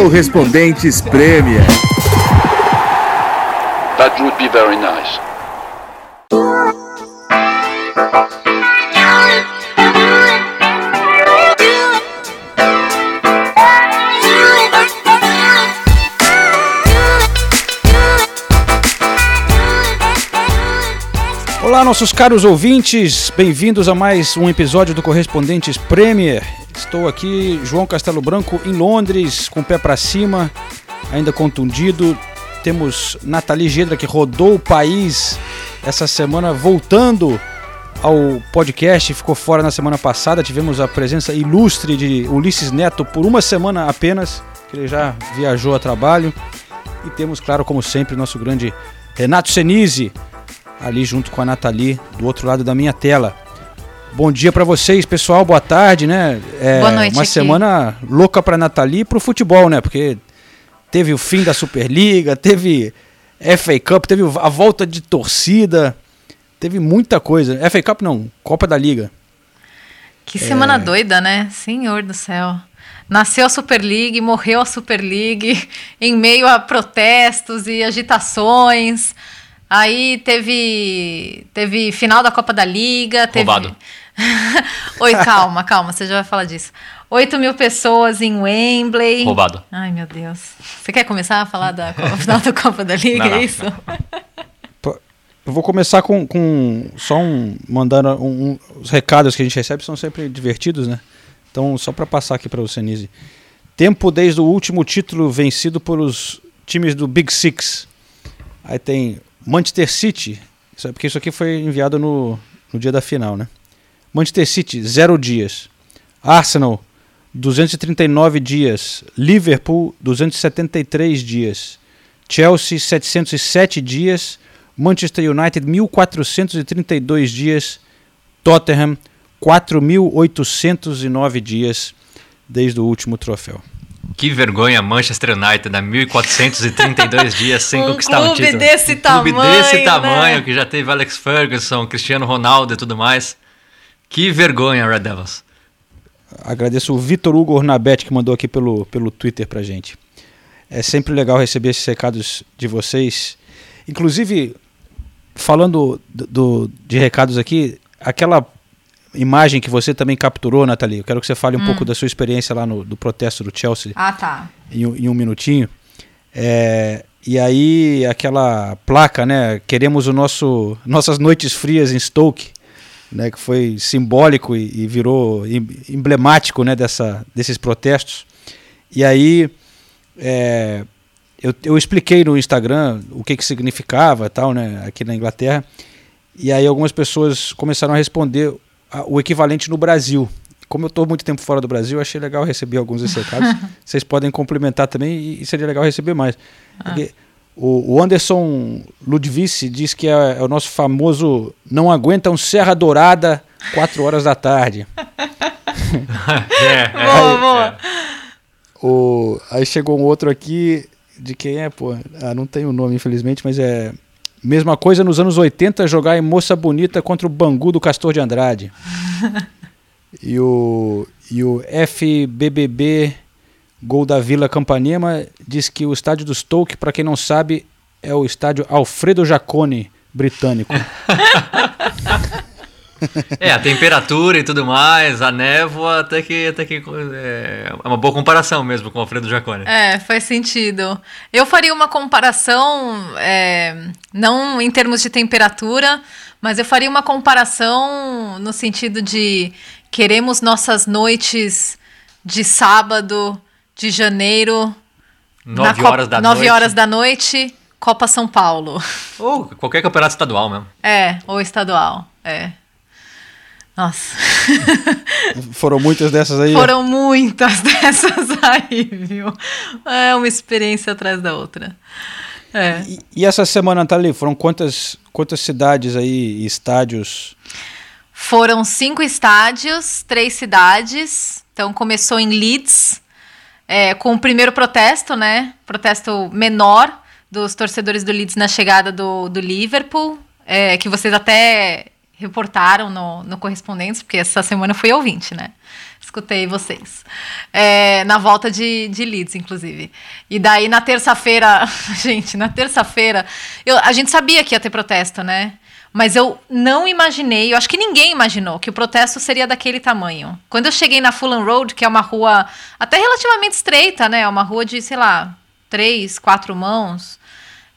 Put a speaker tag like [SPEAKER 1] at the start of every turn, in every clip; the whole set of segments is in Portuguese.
[SPEAKER 1] Correspondentes Premier.
[SPEAKER 2] That would be very nice.
[SPEAKER 3] Olá, nossos caros ouvintes, bem-vindos a mais um episódio do Correspondentes Premier. Estou aqui, João Castelo Branco, em Londres, com o pé para cima, ainda contundido. Temos Nathalie Gedra, que rodou o país essa semana, voltando ao podcast, ficou fora na semana passada. Tivemos a presença ilustre de Ulisses Neto por uma semana apenas, que ele já viajou a trabalho. E temos, claro, como sempre, nosso grande Renato Senise ali junto com a Nathalie, do outro lado da minha tela. Bom dia para vocês, pessoal. Boa tarde, né?
[SPEAKER 4] É, Boa noite.
[SPEAKER 3] Uma
[SPEAKER 4] aqui.
[SPEAKER 3] semana louca para Nathalie e para o futebol, né? Porque teve o fim da Superliga, teve FA Cup, teve a volta de torcida, teve muita coisa. FA Cup não, Copa da Liga.
[SPEAKER 4] Que semana é... doida, né? Senhor do céu. Nasceu a Super League, morreu a Super League, em meio a protestos e agitações. Aí teve teve final da Copa da Liga. Teve...
[SPEAKER 5] Roubado.
[SPEAKER 4] Oi, calma, calma, você já vai falar disso. 8 mil pessoas em Wembley.
[SPEAKER 5] Roubado.
[SPEAKER 4] Ai, meu Deus. Você quer começar a falar da final da Copa da Liga? Não, é isso?
[SPEAKER 3] Eu vou começar com, com só um. mandando um, um, os recados que a gente recebe são sempre divertidos, né? Então, só para passar aqui para o Senise. Tempo desde o último título vencido por os times do Big Six. Aí tem Manchester City, porque isso aqui foi enviado no, no dia da final, né? Manchester City, 0 dias. Arsenal, 239 dias. Liverpool, 273 dias. Chelsea, 707 dias. Manchester United, 1432 dias. Tottenham, 4.809 dias desde o último troféu.
[SPEAKER 5] Que vergonha, Manchester United, há 1.432 dias sem
[SPEAKER 4] um
[SPEAKER 5] conquistar um título.
[SPEAKER 4] Desse
[SPEAKER 5] um
[SPEAKER 4] tamanho,
[SPEAKER 5] clube desse
[SPEAKER 4] né?
[SPEAKER 5] tamanho, que já teve Alex Ferguson, Cristiano Ronaldo e tudo mais. Que vergonha, Red Devils.
[SPEAKER 3] Agradeço o Vitor Hugo Ornabete que mandou aqui pelo, pelo Twitter pra gente. É sempre legal receber esses recados de vocês. Inclusive, falando do, do de recados aqui, aquela imagem que você também capturou, Nathalie. Eu quero que você fale um hum. pouco da sua experiência lá no do protesto do Chelsea.
[SPEAKER 4] Ah, tá.
[SPEAKER 3] Em, em um minutinho. É, e aí aquela placa, né? Queremos o nosso nossas noites frias em Stoke, né? Que foi simbólico e, e virou emblemático, né? Dessa, desses protestos. E aí é, eu, eu expliquei no Instagram o que que significava, tal, né? Aqui na Inglaterra. E aí algumas pessoas começaram a responder o equivalente no Brasil. Como eu estou muito tempo fora do Brasil, achei legal receber alguns desses recados. Vocês podem complementar também e seria legal receber mais. Ah. O, o, Anderson Ludvice diz que é, é, o nosso famoso não aguenta um Serra Dourada 4 horas da tarde.
[SPEAKER 5] é, é,
[SPEAKER 4] boa, boa.
[SPEAKER 3] O, aí chegou um outro aqui, de quem é, pô? Ah, não tem o nome, infelizmente, mas é Mesma coisa nos anos 80, jogar em Moça Bonita contra o Bangu do Castor de Andrade. e, o, e o FBBB Gol da Vila Campanema diz que o estádio do Stoke, para quem não sabe, é o estádio Alfredo Jacone britânico.
[SPEAKER 5] É, a temperatura e tudo mais, a névoa, até que, até que é, é uma boa comparação mesmo com o Alfredo Jacone.
[SPEAKER 4] É, faz sentido. Eu faria uma comparação, é, não em termos de temperatura, mas eu faria uma comparação no sentido de queremos nossas noites de sábado, de janeiro.
[SPEAKER 5] Nove horas da
[SPEAKER 4] nove
[SPEAKER 5] noite.
[SPEAKER 4] horas da noite, Copa São Paulo.
[SPEAKER 5] Ou qualquer campeonato estadual mesmo.
[SPEAKER 4] É, ou estadual, é. Nossa.
[SPEAKER 3] Foram muitas dessas aí?
[SPEAKER 4] Foram muitas dessas aí, viu? É uma experiência atrás da outra. É.
[SPEAKER 3] E, e essa semana, Nathalie, foram quantas, quantas cidades aí estádios?
[SPEAKER 4] Foram cinco estádios, três cidades. Então começou em Leeds, é, com o primeiro protesto, né? Protesto menor dos torcedores do Leeds na chegada do, do Liverpool, é, que vocês até reportaram no, no Correspondentes, porque essa semana fui ouvinte, né? Escutei vocês. É, na volta de, de Leeds, inclusive. E daí, na terça-feira, gente, na terça-feira, a gente sabia que ia ter protesto, né? Mas eu não imaginei, eu acho que ninguém imaginou que o protesto seria daquele tamanho. Quando eu cheguei na Fulham Road, que é uma rua até relativamente estreita, né? É uma rua de, sei lá, três, quatro mãos.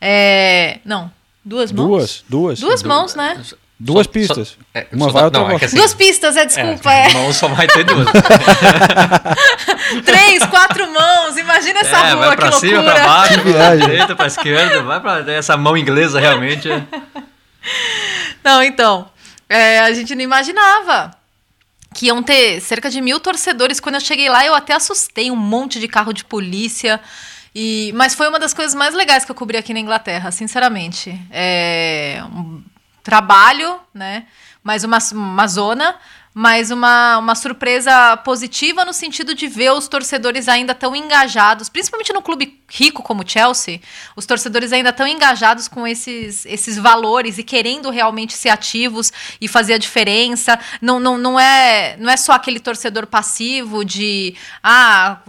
[SPEAKER 4] É... Não, duas mãos?
[SPEAKER 3] Duas, duas.
[SPEAKER 4] Duas mãos, né?
[SPEAKER 3] Duas pistas. Só, é, uma vai, outra não, é
[SPEAKER 4] assim, Duas pistas, é, desculpa. É,
[SPEAKER 5] é. Mão só vai ter duas.
[SPEAKER 4] Três, quatro mãos. Imagina essa é, rua,
[SPEAKER 5] vai pra
[SPEAKER 4] que
[SPEAKER 5] cima,
[SPEAKER 4] loucura.
[SPEAKER 5] pra baixo, pra direita, pra esquerda. Vai pra essa mão inglesa, realmente.
[SPEAKER 4] Não, então. É, a gente não imaginava que iam ter cerca de mil torcedores. Quando eu cheguei lá, eu até assustei um monte de carro de polícia. E, mas foi uma das coisas mais legais que eu cobri aqui na Inglaterra, sinceramente. É um trabalho, né? Mais uma, uma zona, mas uma, uma surpresa positiva no sentido de ver os torcedores ainda tão engajados, principalmente no clube rico como o Chelsea, os torcedores ainda tão engajados com esses, esses valores e querendo realmente ser ativos e fazer a diferença. Não, não, não, é, não é só aquele torcedor passivo de ah,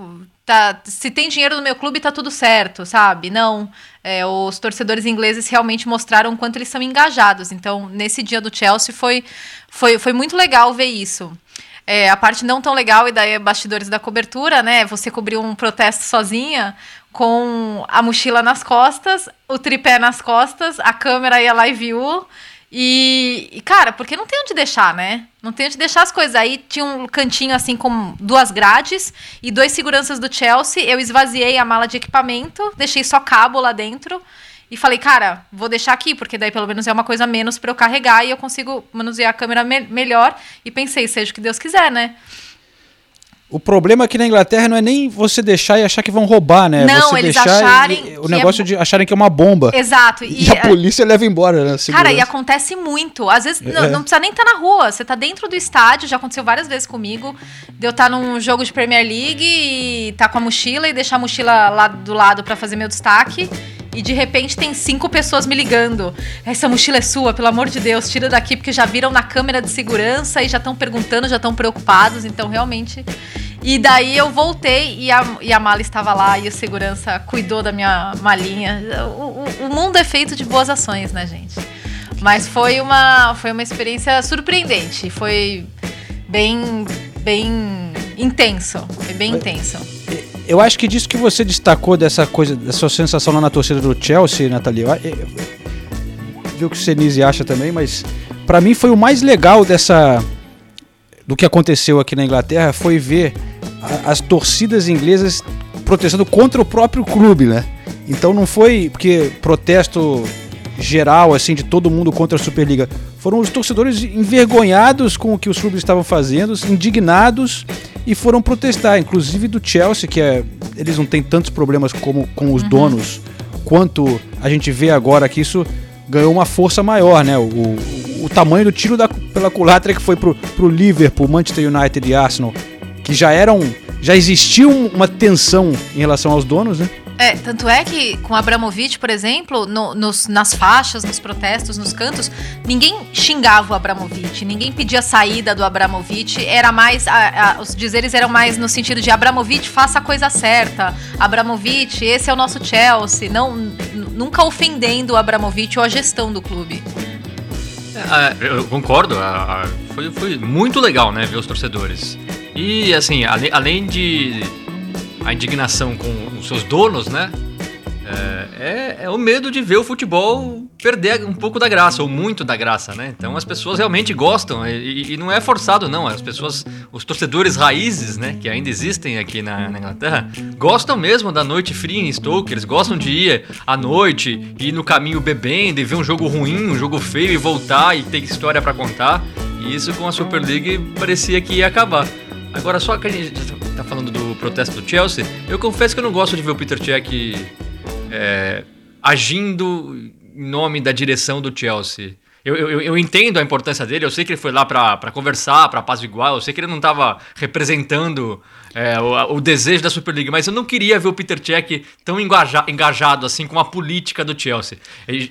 [SPEAKER 4] tá, se tem dinheiro no meu clube, tá tudo certo, sabe? Não. É, os torcedores ingleses realmente mostraram o quanto eles são engajados. Então, nesse dia do Chelsea foi, foi, foi muito legal ver isso. É, a parte não tão legal, e daí é bastidores da cobertura, né? Você cobriu um protesto sozinha, com a mochila nas costas, o tripé nas costas, a câmera e a live view. E, e, cara, porque não tem onde deixar, né? Não tem onde deixar as coisas. Aí tinha um cantinho assim com duas grades e dois seguranças do Chelsea. Eu esvaziei a mala de equipamento, deixei só cabo lá dentro e falei, cara, vou deixar aqui, porque daí pelo menos é uma coisa menos para eu carregar e eu consigo manusear a câmera me melhor. E pensei, seja o que Deus quiser, né?
[SPEAKER 3] O problema aqui na Inglaterra não é nem você deixar e achar que vão roubar, né?
[SPEAKER 4] Não,
[SPEAKER 3] você
[SPEAKER 4] eles acharem.
[SPEAKER 3] O negócio é... de acharem que é uma bomba.
[SPEAKER 4] Exato.
[SPEAKER 3] E, e a polícia leva embora, né?
[SPEAKER 4] Cara, e acontece muito. Às vezes é. não, não, precisa nem estar tá na rua. Você tá dentro do estádio, já aconteceu várias vezes comigo. De eu estar tá num jogo de Premier League e tá com a mochila e deixar a mochila lá do lado para fazer meu destaque. E de repente tem cinco pessoas me ligando. Essa mochila é sua, pelo amor de Deus, tira daqui, porque já viram na câmera de segurança e já estão perguntando, já estão preocupados. Então, realmente. E daí eu voltei e a, e a mala estava lá e o segurança cuidou da minha malinha. O, o, o mundo é feito de boas ações, né, gente? Mas foi uma, foi uma experiência surpreendente. Foi bem, bem intenso. Foi bem intenso.
[SPEAKER 3] Eu acho que disso que você destacou dessa coisa, dessa sensação lá na torcida do Chelsea, Nathalie, viu o que o Senise acha também, mas para mim foi o mais legal dessa do que aconteceu aqui na Inglaterra foi ver as torcidas inglesas protestando contra o próprio clube, né? Então não foi porque protesto geral assim de todo mundo contra a Superliga. Foram os torcedores envergonhados com o que os clubes estavam fazendo, indignados e foram protestar, inclusive do Chelsea, que é, eles não têm tantos problemas como com os uhum. donos, quanto a gente vê agora que isso ganhou uma força maior, né? O, o, o tamanho do tiro da, pela culatra que foi pro, pro Liverpool, Manchester United e Arsenal que já eram. Já existia uma tensão em relação aos donos, né?
[SPEAKER 4] É, tanto é que com Abramovich, por exemplo, no, nos, nas faixas, nos protestos, nos cantos, ninguém xingava o Abramovich, ninguém pedia saída do Abramovich, era mais, a, a, os dizeres eram mais no sentido de Abramovich, faça a coisa certa, Abramovich, esse é o nosso Chelsea, não, nunca ofendendo o Abramovich ou a gestão do clube.
[SPEAKER 5] É, eu concordo, foi, foi muito legal, né, ver os torcedores. E assim, além de a indignação com os seus donos, né? É, é, é, o medo de ver o futebol perder um pouco da graça, ou muito da graça, né? Então as pessoas realmente gostam, e, e não é forçado, não. As pessoas, os torcedores raízes, né, que ainda existem aqui na, na, Inglaterra, gostam mesmo da noite fria em Stoke, eles gostam de ir à noite, ir no caminho bebendo e ver um jogo ruim, um jogo feio e voltar e ter história para contar. E isso com a Super League parecia que ia acabar. Agora, só que a gente tá falando do protesto do Chelsea, eu confesso que eu não gosto de ver o Peter Cech é, agindo em nome da direção do Chelsea. Eu, eu, eu entendo a importância dele, eu sei que ele foi lá para conversar, para apaziguar, eu sei que ele não estava representando é, o, o, desejo da Superliga, mas eu não queria ver o Peter Cech tão engaja, engajado assim com a política do Chelsea.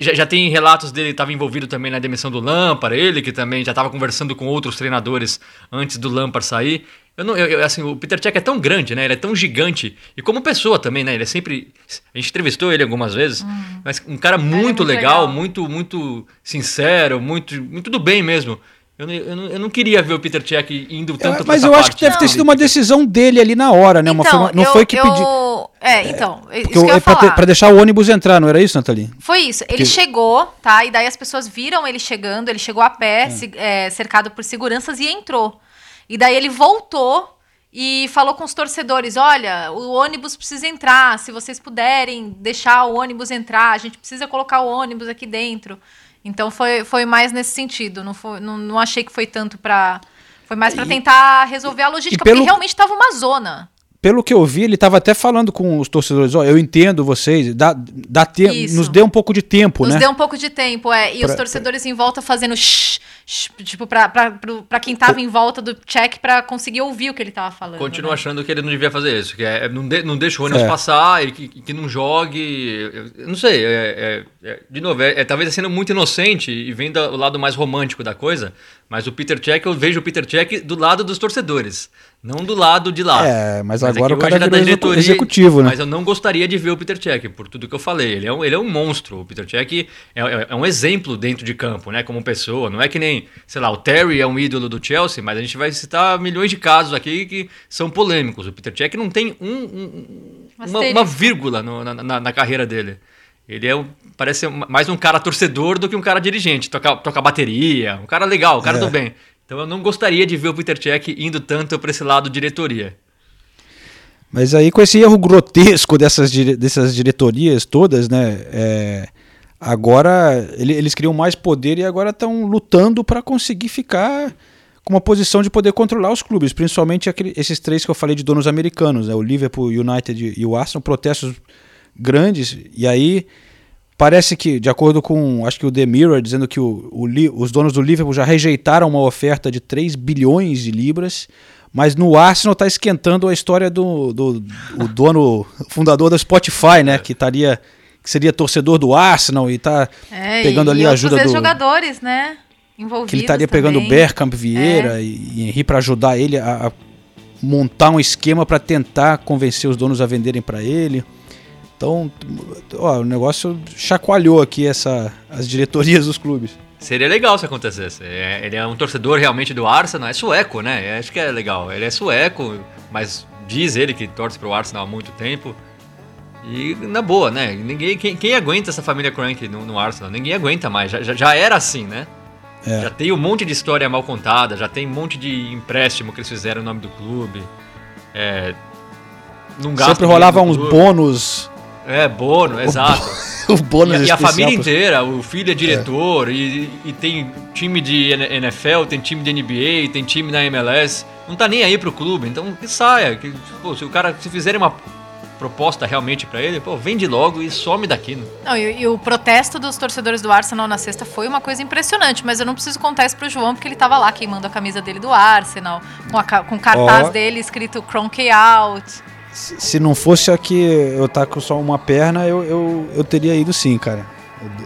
[SPEAKER 5] Já, já, tem relatos dele estava envolvido também na demissão do Lampard, ele que também já estava conversando com outros treinadores antes do Lampard sair. Eu não, eu, eu, assim, o Peter Cech é tão grande, né? Ele é tão gigante. E como pessoa também, né? Ele é sempre. A gente entrevistou ele algumas vezes, hum. mas um cara muito, é muito legal, legal, muito, muito sincero, muito, muito do bem mesmo. Eu, eu, não, eu não queria ver o Peter Cech indo tanto é,
[SPEAKER 3] Mas eu acho que deve ter sido uma decisão dele ali na hora, né?
[SPEAKER 4] Então,
[SPEAKER 3] uma,
[SPEAKER 4] não eu, foi que pediu. É, então. É, isso
[SPEAKER 3] eu, pra, pra, deixar o ônibus entrar, não era isso, Nathalie?
[SPEAKER 4] Foi isso. Ele chegou, tá? E daí as pessoas viram ele chegando, ele chegou a pé, é. se, é, cercado por seguranças e entrou. E daí ele voltou e falou com os torcedores: olha, o ônibus precisa entrar. Se vocês puderem deixar o ônibus entrar, a gente precisa colocar o ônibus aqui dentro. Então foi, foi mais nesse sentido. Não, foi, não, não achei que foi tanto para. Foi mais para tentar resolver a logística, pelo... porque realmente estava uma zona
[SPEAKER 3] pelo que eu vi, ele estava até falando com os torcedores, ó, oh, eu entendo vocês, dá, dá tempo, nos dê um pouco de tempo,
[SPEAKER 4] nos
[SPEAKER 3] né?
[SPEAKER 4] Nos dê um pouco de tempo, é. E pra, os torcedores pra... em volta fazendo shh, shh tipo, para quem estava em volta do check para conseguir ouvir o que ele estava falando.
[SPEAKER 5] Continuo né? achando que ele não devia fazer isso, que é, não, de, não deixa o ônibus é. passar, e que, que não jogue, eu, não sei, é, é, é de novo, é, é, talvez sendo muito inocente e vendo o lado mais romântico da coisa, mas o Peter Cech, eu vejo o Peter Cech do lado dos torcedores. Não do lado de lá.
[SPEAKER 3] É, mas, mas agora é o cara é diretoria, executivo, né?
[SPEAKER 5] Mas eu não gostaria de ver o Peter Cech, por tudo que eu falei. Ele é um, ele é um monstro. O Peter Cech é, é, é, um exemplo dentro de campo, né? Como pessoa. Não é que nem, sei lá, o Terry é um ídolo do Chelsea, mas a gente vai citar milhões de casos aqui que são polêmicos. O Peter Cech não tem um, um, uma, uma, vírgula no, na, na, na, carreira dele. Ele é um, parece mais um cara torcedor do que um cara dirigente. Toca, toca bateria, um cara legal, um cara é. do bem. Então eu não gostaria de ver o Peter Cech indo tanto para esse lado diretoria.
[SPEAKER 3] Mas aí com esse erro grotesco dessas, dessas diretorias todas, né? É, agora ele, eles criam mais poder e agora estão lutando para conseguir ficar com uma posição de poder controlar os clubes, principalmente aquele, esses três que eu falei de donos americanos, né? o Liverpool, United e o Arsenal, protestos grandes. E aí Parece que, de acordo com, acho que o The Mirror, dizendo que o, o, os donos do Liverpool já rejeitaram uma oferta de 3 bilhões de libras, mas no Arsenal está esquentando a história do, do o dono, fundador da Spotify, né, que estaria que seria torcedor do Arsenal e está é, pegando ali a ajuda dos
[SPEAKER 4] jogadores, né, envolvidos
[SPEAKER 3] Que ele estaria pegando o Bergkamp Vieira é. e, e Henry para ajudar ele a, a montar um esquema para tentar convencer os donos a venderem para ele. Então, ó, o negócio chacoalhou aqui essa, as diretorias dos clubes.
[SPEAKER 5] Seria legal se acontecesse. É, ele é um torcedor realmente do Arsenal, é sueco, né? Acho que é legal. Ele é sueco, mas diz ele que torce pro Arsenal há muito tempo. E na boa, né? Ninguém, quem, quem aguenta essa família Crank no, no, Arsenal? Ninguém aguenta mais. Já, já, já era assim, né? É. Já tem um monte de história mal contada, já tem um monte de empréstimo que eles fizeram no nome do clube. É,
[SPEAKER 3] não Sempre rolava uns bônus
[SPEAKER 5] é, Bono, exato.
[SPEAKER 3] o bônus
[SPEAKER 5] e, e a família inteira, o filho é diretor, é. E, e tem time de NFL, tem time de NBA, tem time na MLS. Não tá nem aí pro clube, então que saia. Que, pô, se o cara, se fizerem uma proposta realmente para ele, pô, vende logo e some daqui. Né?
[SPEAKER 4] Não, e, e, o protesto dos torcedores do Arsenal na sexta foi uma coisa impressionante, mas eu não preciso contar isso pro João, porque ele tava lá queimando a camisa dele do Arsenal, com, a, com cartaz oh. dele escrito Cronky Out.
[SPEAKER 3] Se não fosse aqui eu estar tá com só uma perna, eu, eu, eu teria ido sim, cara.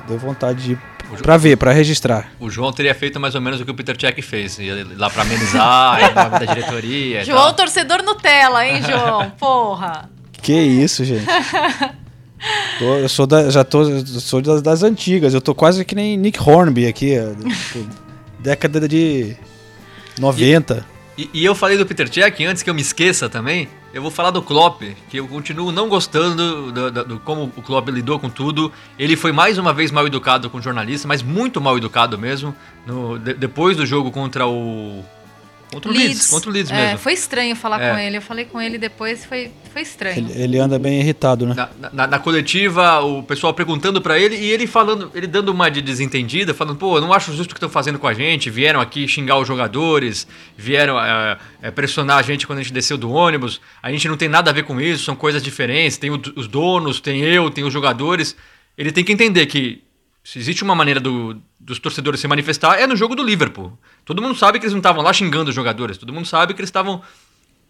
[SPEAKER 3] Deu vontade de ir pra ver, pra registrar.
[SPEAKER 5] O João teria feito mais ou menos o que o Peter Check fez. Ia lá pra amenizar, da diretoria.
[SPEAKER 4] João, torcedor Nutella, hein, João? Porra!
[SPEAKER 3] Que isso, gente. Tô, eu sou da, já tô, sou das, das, antigas. Eu tô quase que nem Nick Hornby aqui. Tipo, década de 90.
[SPEAKER 5] E, e, e, eu falei do Peter Check antes que eu me esqueça também. Eu vou falar do Klopp, que eu continuo não gostando do, do, do, como o Klopp lidou com tudo. Ele foi mais uma vez mal educado com o jornalista, mas muito mal educado mesmo. No, de, depois do jogo contra o Contra o Leeds. Leeds. Contra o Leeds
[SPEAKER 4] é,
[SPEAKER 5] mesmo.
[SPEAKER 4] Foi estranho falar é. com ele. Eu falei com ele depois, foi, foi estranho.
[SPEAKER 3] Ele, ele anda bem irritado, né?
[SPEAKER 5] Na, na, na coletiva, o pessoal perguntando para ele e ele falando, ele dando uma de desentendida, falando, pô, eu não acho justo o que estão fazendo com a gente. Vieram aqui xingar os jogadores, vieram é, é, pressionar a gente quando a gente desceu do ônibus. A gente não tem nada a ver com isso, são coisas diferentes. Tem o, os donos, tem eu, tem os jogadores. Ele tem que entender que se existe uma maneira do, dos torcedores se manifestar, é no jogo do Liverpool. Todo mundo sabe que eles não estavam lá xingando os jogadores, todo mundo sabe que eles estavam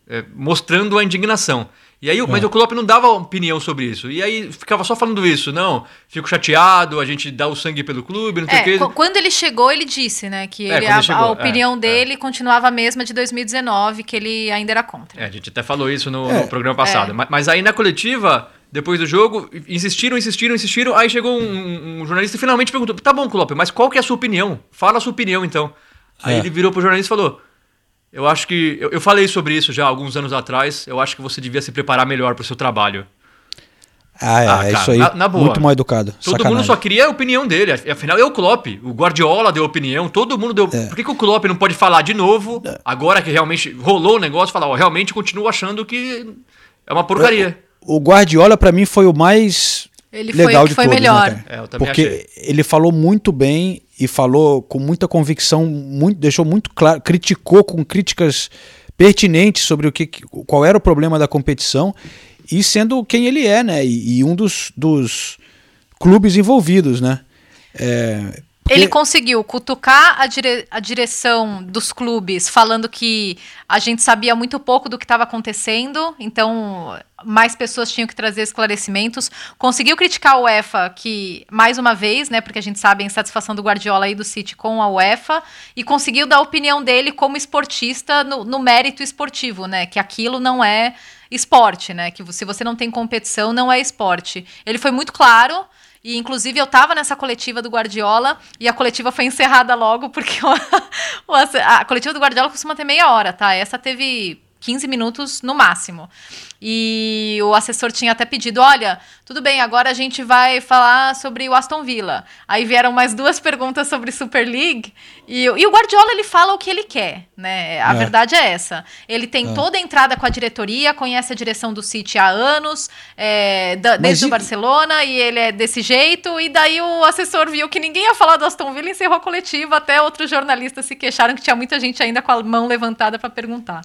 [SPEAKER 5] é, mostrando a indignação. E aí, é. Mas o Klopp não dava opinião sobre isso. E aí ficava só falando isso. Não, fico chateado, a gente dá o sangue pelo clube, não
[SPEAKER 4] é,
[SPEAKER 5] sei o quê.
[SPEAKER 4] Quando ele chegou, ele disse, né, que é, ele, a, a, opinião é, dele continuava a mesma de 2019, que ele ainda era contra.
[SPEAKER 5] É, a gente até falou isso no, no programa passado. Mas, mas, aí na coletiva, depois do jogo, insistiram, insistiram, insistiram. Aí chegou um, um jornalista e finalmente perguntou: tá bom, Klopp, mas qual que é a sua opinião? Fala a sua opinião então. Aí ele virou pro jornalista e falou: eu acho que. Eu, eu, falei sobre isso já alguns anos atrás. Eu acho que você devia se preparar melhor para o seu trabalho.
[SPEAKER 3] Ah, é, ah, cara, isso aí. Na, na muito mal educado.
[SPEAKER 5] Todo Sacanagem. mundo só queria a opinião dele. Afinal, é o Klopp. O Guardiola deu opinião, todo mundo deu. É. Por que, que, o Klopp não pode falar de novo, é. agora que realmente rolou o negócio, falar, ó, realmente continuo achando que é uma porcaria.
[SPEAKER 3] O, Guardiola, para mim, foi o mais ele legal foi, de foi todos, né,
[SPEAKER 4] melhor.
[SPEAKER 3] Né, é, Porque achei. ele falou muito bem e falou com muita convicção, muito, deixou muito claro, criticou com críticas pertinentes sobre o que, qual era o problema da competição e sendo quem ele é, né? E, e um dos, dos clubes envolvidos, né?
[SPEAKER 4] É. Ele conseguiu cutucar a, dire a direção dos clubes, falando que a gente sabia muito pouco do que estava acontecendo, então mais pessoas tinham que trazer esclarecimentos. Conseguiu criticar a UEFA, que, mais uma vez, né, porque a gente sabe a insatisfação do Guardiola e do City com a UEFA, e conseguiu dar a opinião dele como esportista no, no mérito esportivo, né, que aquilo não é esporte, né, que se você não tem competição, não é esporte. Ele foi muito claro e, inclusive, eu estava nessa coletiva do Guardiola e a coletiva foi encerrada logo, porque o, a coletiva do Guardiola costuma ter meia hora, tá? Essa teve 15 minutos no máximo. E o assessor tinha até pedido: olha, tudo bem, agora a gente vai falar sobre o Aston Villa. Aí vieram mais duas perguntas sobre Super League. E, e o Guardiola ele fala o que ele quer, né? A é. verdade é essa. Ele tem é. toda a entrada com a diretoria, conhece a direção do City há anos, é, da, desde o Barcelona, e ele é desse jeito. E daí o assessor viu que ninguém ia falar do Aston Villa, encerrou a coletiva. Até outros jornalistas se queixaram que tinha muita gente ainda com a mão levantada para perguntar.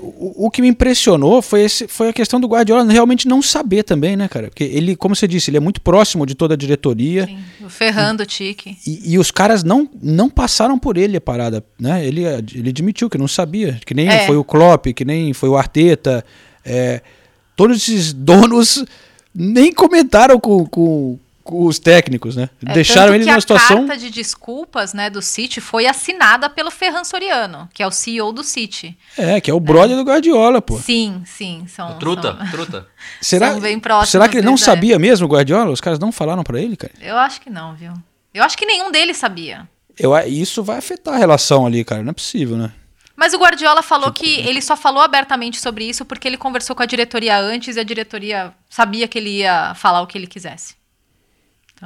[SPEAKER 3] O, o, que me impressionou foi, esse, foi a questão do Guardiola realmente não saber também, né, cara? Porque ele, como você disse, ele é muito próximo de toda a diretoria. Sim,
[SPEAKER 4] o Ferrando o Tique.
[SPEAKER 3] E, e, os caras não, não passaram por ele a parada, né? Ele, ele admitiu que não sabia, que nem é. foi o Klopp, que nem foi o Arteta. É, todos esses donos nem comentaram com, com, os técnicos, né?
[SPEAKER 4] É,
[SPEAKER 3] Deixaram eles numa situação.
[SPEAKER 4] A carta de desculpas, né, do City foi assinada pelo Ferran Soriano, que é o CEO do City.
[SPEAKER 3] É, que é o brother é. do Guardiola, pô.
[SPEAKER 4] Sim, sim, são.
[SPEAKER 5] Truta,
[SPEAKER 4] são,
[SPEAKER 5] truta.
[SPEAKER 3] Será? São bem próximos. Será que ele não é. sabia mesmo o Guardiola? Os caras não falaram para ele, cara?
[SPEAKER 4] Eu acho que não, viu? Eu acho que nenhum deles sabia.
[SPEAKER 3] Eu, isso vai afetar a relação ali, cara. Não é possível, né?
[SPEAKER 4] Mas o Guardiola falou tipo, que ele só falou abertamente sobre isso porque ele conversou com a diretoria antes e a diretoria sabia que ele ia falar o que ele quisesse.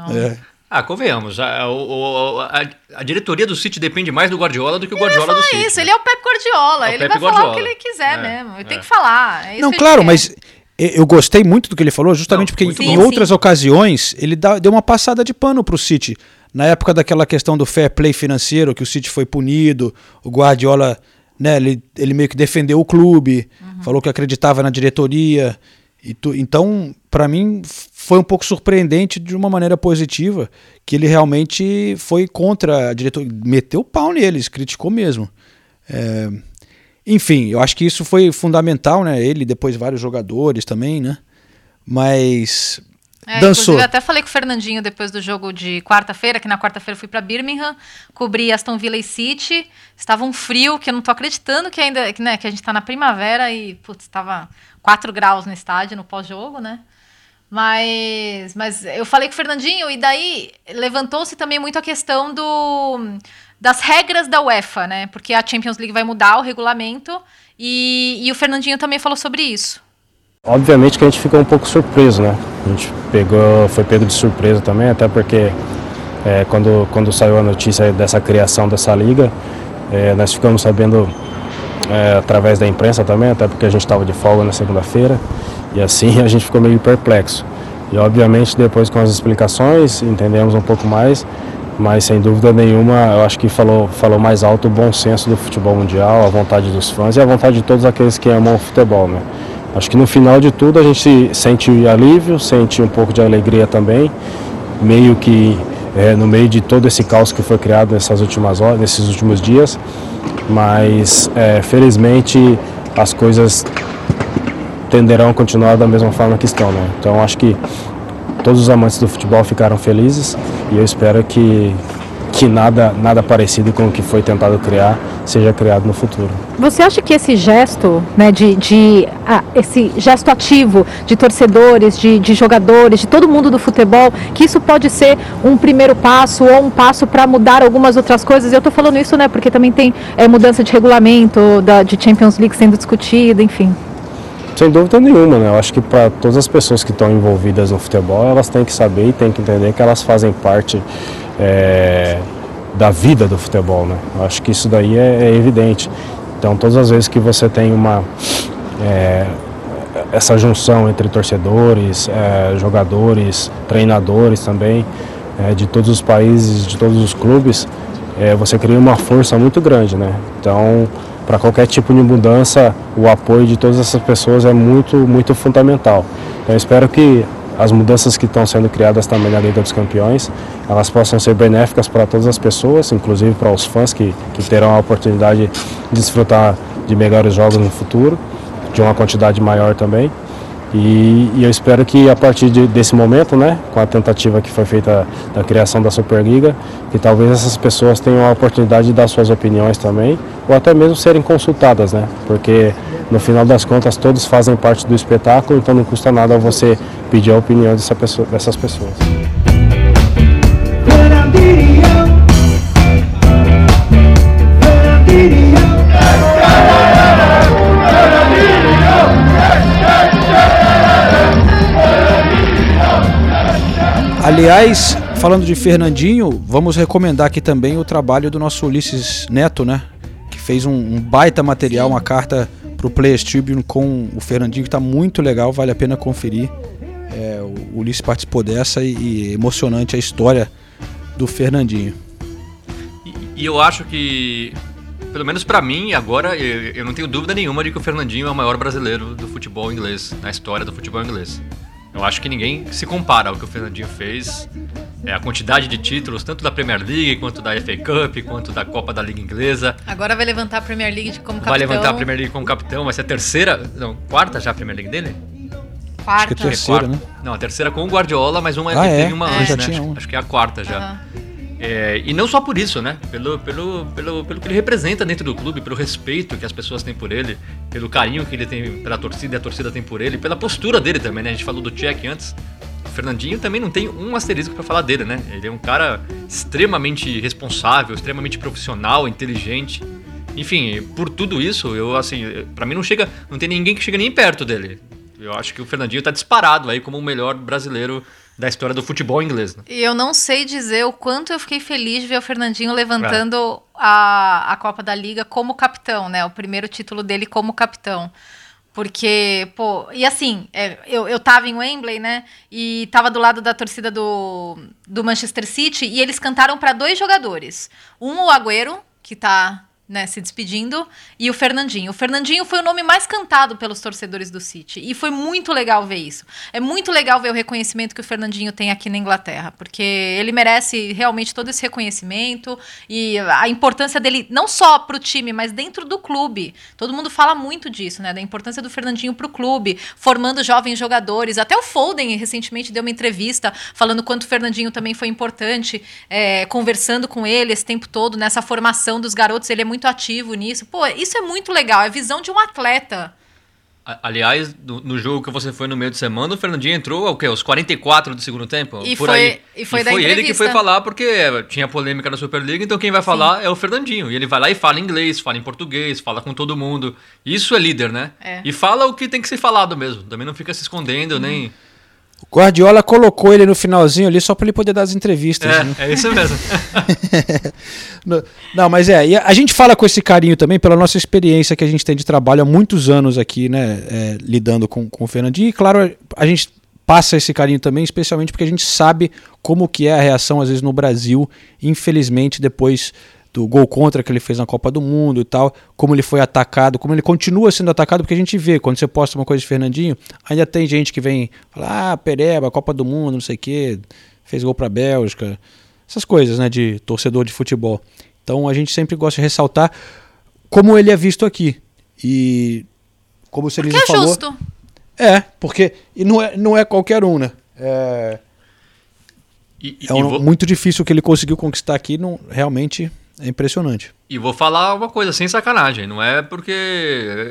[SPEAKER 5] Então... É. Ah, convenhamos. A, a, a, diretoria do City depende mais do Guardiola do que o Guardiola do City.
[SPEAKER 4] isso, né? ele é o Pep Guardiola. É o ele Pep vai Guardiola. falar o que ele quiser é, mesmo. Ele é. tem que falar. É
[SPEAKER 3] Não, claro, mas eu gostei muito do que ele falou, justamente Não, porque sim, em sim. outras ocasiões ele dá, deu uma passada de pano pro City. Na época daquela questão do fair play financeiro, que o City foi punido, o Guardiola, né, ele, ele meio que defendeu o clube, uhum. falou que acreditava na diretoria. Tu, então, para mim, foi um pouco surpreendente de uma maneira positiva que ele realmente foi contra a diretoria, meteu o pau neles, criticou mesmo. É, enfim, eu acho que isso foi fundamental, né? Ele, depois vários jogadores também, né? Mas
[SPEAKER 4] é, dançou. Eu até falei com o Fernandinho depois do jogo de quarta-feira, que na quarta-feira fui para Birmingham, cobri Aston Villa e City. Estava um frio que eu não tô acreditando que ainda, que, né, que a gente está na primavera e putz, estava 4 graus no estádio no pós-jogo, né? Mas, mas eu falei com o Fernandinho e daí levantou-se também muito a questão do, das regras da UEFA, né? Porque a Champions League vai mudar o regulamento e, e o Fernandinho também falou sobre isso.
[SPEAKER 1] Obviamente que a gente ficou um pouco surpreso, né? A gente pegou, foi pego de surpresa também, até porque é, quando, quando saiu a notícia dessa criação dessa liga, é, nós ficamos sabendo é, através da imprensa também, até porque a gente estava de folga na segunda-feira, e assim a gente ficou meio perplexo. E obviamente depois com as explicações entendemos um pouco mais, mas sem dúvida nenhuma eu acho que falou, falou mais alto o bom senso do futebol mundial, a vontade dos fãs e a vontade de todos aqueles que amam o futebol. Né? Acho que no final de tudo a gente sente alívio, sente um pouco de alegria também, meio que é, no meio de todo esse caos que foi criado nessas últimas horas, nesses últimos dias, mas é, felizmente as coisas tenderão a continuar da mesma forma que estão. Né? Então acho que todos os amantes do futebol ficaram felizes e eu espero que que nada, nada parecido com o que foi tentado criar seja criado no futuro.
[SPEAKER 6] Você acha que esse gesto, né, de, de ah, esse gesto ativo de torcedores, de, de jogadores, de todo mundo do futebol, que isso pode ser um primeiro passo ou um passo para mudar algumas outras coisas? Eu estou falando isso, né, porque também tem é, mudança de regulamento da, de Champions League sendo discutida, enfim.
[SPEAKER 1] Sem dúvida nenhuma, né? Eu acho que para todas as pessoas que estão envolvidas no futebol, elas têm que saber e têm que entender que elas fazem parte é, da vida do futebol, né? Eu acho que isso daí é, é evidente. Então, todas as vezes que você tem uma é, essa junção entre torcedores, é, jogadores, treinadores também, de todos os países, de todos os clubes, você cria uma força muito grande, né? Então, para qualquer tipo de mudança, o apoio de todas essas pessoas é muito, muito fundamental. Então, espero que as mudanças que estão sendo criadas também na Liga dos Campeões, elas possam ser benéficas para todas as pessoas, inclusive para os fãs que, que terão a oportunidade de desfrutar de melhores jogos no futuro, de uma quantidade maior também. E, e, eu espero que a partir de, desse momento, né, com a tentativa que foi feita da criação da Superliga, que talvez essas pessoas tenham a oportunidade de dar suas opiniões também, ou até mesmo serem consultadas, né, porque no final das contas todos fazem parte do espetáculo, então não custa nada você pedir a opinião dessa pessoa, dessas pessoas.
[SPEAKER 3] Aliás, falando de Fernandinho, vamos recomendar aqui também o trabalho do nosso Ulisses Neto, né? Que fez um, um baita material, uma carta para o Players Tribune com o Fernandinho, que está muito legal, vale a pena conferir. É, o Ulisses participou dessa e, e emocionante a história do Fernandinho.
[SPEAKER 5] E, e eu acho que, pelo menos para mim, agora, eu, eu não tenho dúvida nenhuma de que o Fernandinho é o maior brasileiro do futebol inglês, na história do futebol inglês. Eu acho que ninguém se compara ao que o Fernandinho fez. É, a quantidade de títulos, tanto da Premier League, quanto da FA Cup, quanto da Copa da Liga Inglesa.
[SPEAKER 4] Agora vai levantar a Premier League como capitão.
[SPEAKER 5] Vai levantar a Premier League como capitão, vai ser a terceira, não, quarta já a Premier League dele?
[SPEAKER 4] Quarta.
[SPEAKER 3] Acho que é a terceira, né?
[SPEAKER 5] Não, a terceira com o Guardiola, mas uma
[SPEAKER 3] ah, é?
[SPEAKER 5] teve uma
[SPEAKER 3] é,
[SPEAKER 5] antes, né? Acho,
[SPEAKER 3] um.
[SPEAKER 5] acho que é a quarta já. Uhum. É, e não só por isso, né? Pelo, pelo, pelo, pelo que ele representa dentro do clube, pelo respeito que as pessoas têm por ele, pelo carinho que ele tem pela torcida e a torcida tem por ele, pela postura dele também, né? A gente falou do Check antes. O Fernandinho também não tem um asterisco para falar dele, né? Ele é um cara extremamente responsável, extremamente profissional, inteligente. Enfim, por tudo isso, eu assim, para mim não chega, não tem ninguém que chega nem perto dele. Eu acho que o Fernandinho tá disparado aí como o melhor brasileiro da história do futebol inglês. Né?
[SPEAKER 4] E eu não sei dizer o quanto eu fiquei feliz de ver o Fernandinho levantando é. a, a Copa da Liga como capitão, né? O primeiro título dele como capitão. Porque, pô, e assim, é, eu, eu tava em Wembley, né? E tava do lado da torcida do, do Manchester City e eles cantaram para dois jogadores. Um, o Agüero, que tá né, se despedindo, e o Fernandinho. O Fernandinho foi o nome mais cantado pelos torcedores do City, e foi muito legal ver isso. É muito legal ver o reconhecimento que o Fernandinho tem aqui na Inglaterra, porque ele merece realmente todo esse reconhecimento e a importância dele não só para o time, mas dentro do clube. Todo mundo fala muito disso, né, da importância do Fernandinho para o clube, formando jovens jogadores. Até o Foden recentemente deu uma entrevista falando quanto o Fernandinho também foi importante, é, conversando com ele esse tempo todo nessa formação dos garotos. Ele é muito muito ativo nisso. Pô, isso é muito legal, é a visão de um atleta.
[SPEAKER 5] Aliás, no, no, jogo que você foi no meio de semana, o Fernandinho entrou o quê? Os 44 do segundo tempo?
[SPEAKER 4] E
[SPEAKER 5] por
[SPEAKER 4] foi,
[SPEAKER 5] aí.
[SPEAKER 4] E foi,
[SPEAKER 5] e foi ele que foi falar porque tinha polêmica na Superliga, então quem vai falar Sim. é o Fernandinho. E ele vai lá e fala inglês, fala em português, fala com todo mundo. Isso é líder, né?
[SPEAKER 4] É.
[SPEAKER 5] E fala o que tem que ser falado mesmo. Também não fica se escondendo, hum. nem
[SPEAKER 3] o Guardiola colocou ele no finalzinho ali só para ele poder dar as entrevistas.
[SPEAKER 5] É,
[SPEAKER 3] né?
[SPEAKER 5] é isso mesmo.
[SPEAKER 3] Não, mas é, e a gente fala com esse carinho também pela nossa experiência que a gente tem de trabalho há muitos anos aqui, né, é, lidando com, com o Fernandinho. E claro, a gente passa esse carinho também, especialmente porque a gente sabe como que é a reação às vezes no Brasil, infelizmente depois do gol contra que ele fez na Copa do Mundo e tal, como ele foi atacado, como ele continua sendo atacado, porque a gente vê, quando você posta uma coisa de Fernandinho, ainda tem gente que vem falar, ah, Pereba, Copa do Mundo, não sei o quê, fez gol pra Bélgica, essas coisas, né, de torcedor de futebol. Então a gente sempre gosta de ressaltar como ele é visto aqui. E como o Cerise
[SPEAKER 4] Que é
[SPEAKER 3] falou,
[SPEAKER 4] justo.
[SPEAKER 3] é, porque e não é, não é qualquer um, né? É,
[SPEAKER 5] E, e-
[SPEAKER 3] é um-
[SPEAKER 5] e vou,
[SPEAKER 3] muito difícil o que ele conseguiu conquistar aqui, não, realmente é impressionante.
[SPEAKER 5] e vou falar uma coisa sem sacanagem. Não é porque.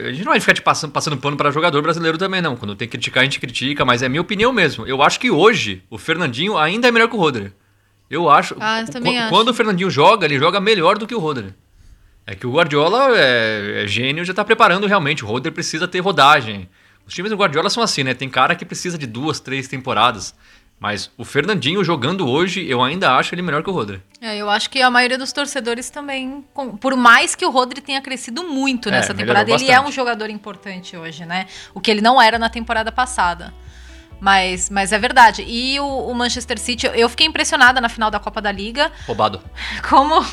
[SPEAKER 5] A gente não vai ficar te passando, passando pano para jogador brasileiro também, não. Quando tem que criticar, a gente critica, mas é minha opinião mesmo. Eu acho que hoje o Fernandinho ainda é melhor que o Rodri. Eu acho.
[SPEAKER 4] Ah, eu também
[SPEAKER 5] Qu-
[SPEAKER 4] acho.
[SPEAKER 5] Quando o Fernandinho joga, ele joga melhor do que o Rodri. É que o Guardiola é, é gênio, já tá preparando realmente. O Rodri precisa ter rodagem. Os times do Guardiola são assim, né? Tem cara que precisa de duas, três temporadas. Mas o Fernandinho jogando hoje, eu ainda acho ele melhor que o Rodri.
[SPEAKER 4] É, eu acho que a maioria dos torcedores também, por mais que o Rodri tenha crescido muito
[SPEAKER 5] É,
[SPEAKER 4] nessa
[SPEAKER 5] melhorou
[SPEAKER 4] temporada, ele é um jogador importante hoje, né? O que ele não era na temporada passada. Mas, mas é verdade. E o, o Manchester City, eu fiquei impressionada na final da Copa da Liga,
[SPEAKER 5] Roubado.
[SPEAKER 4] como,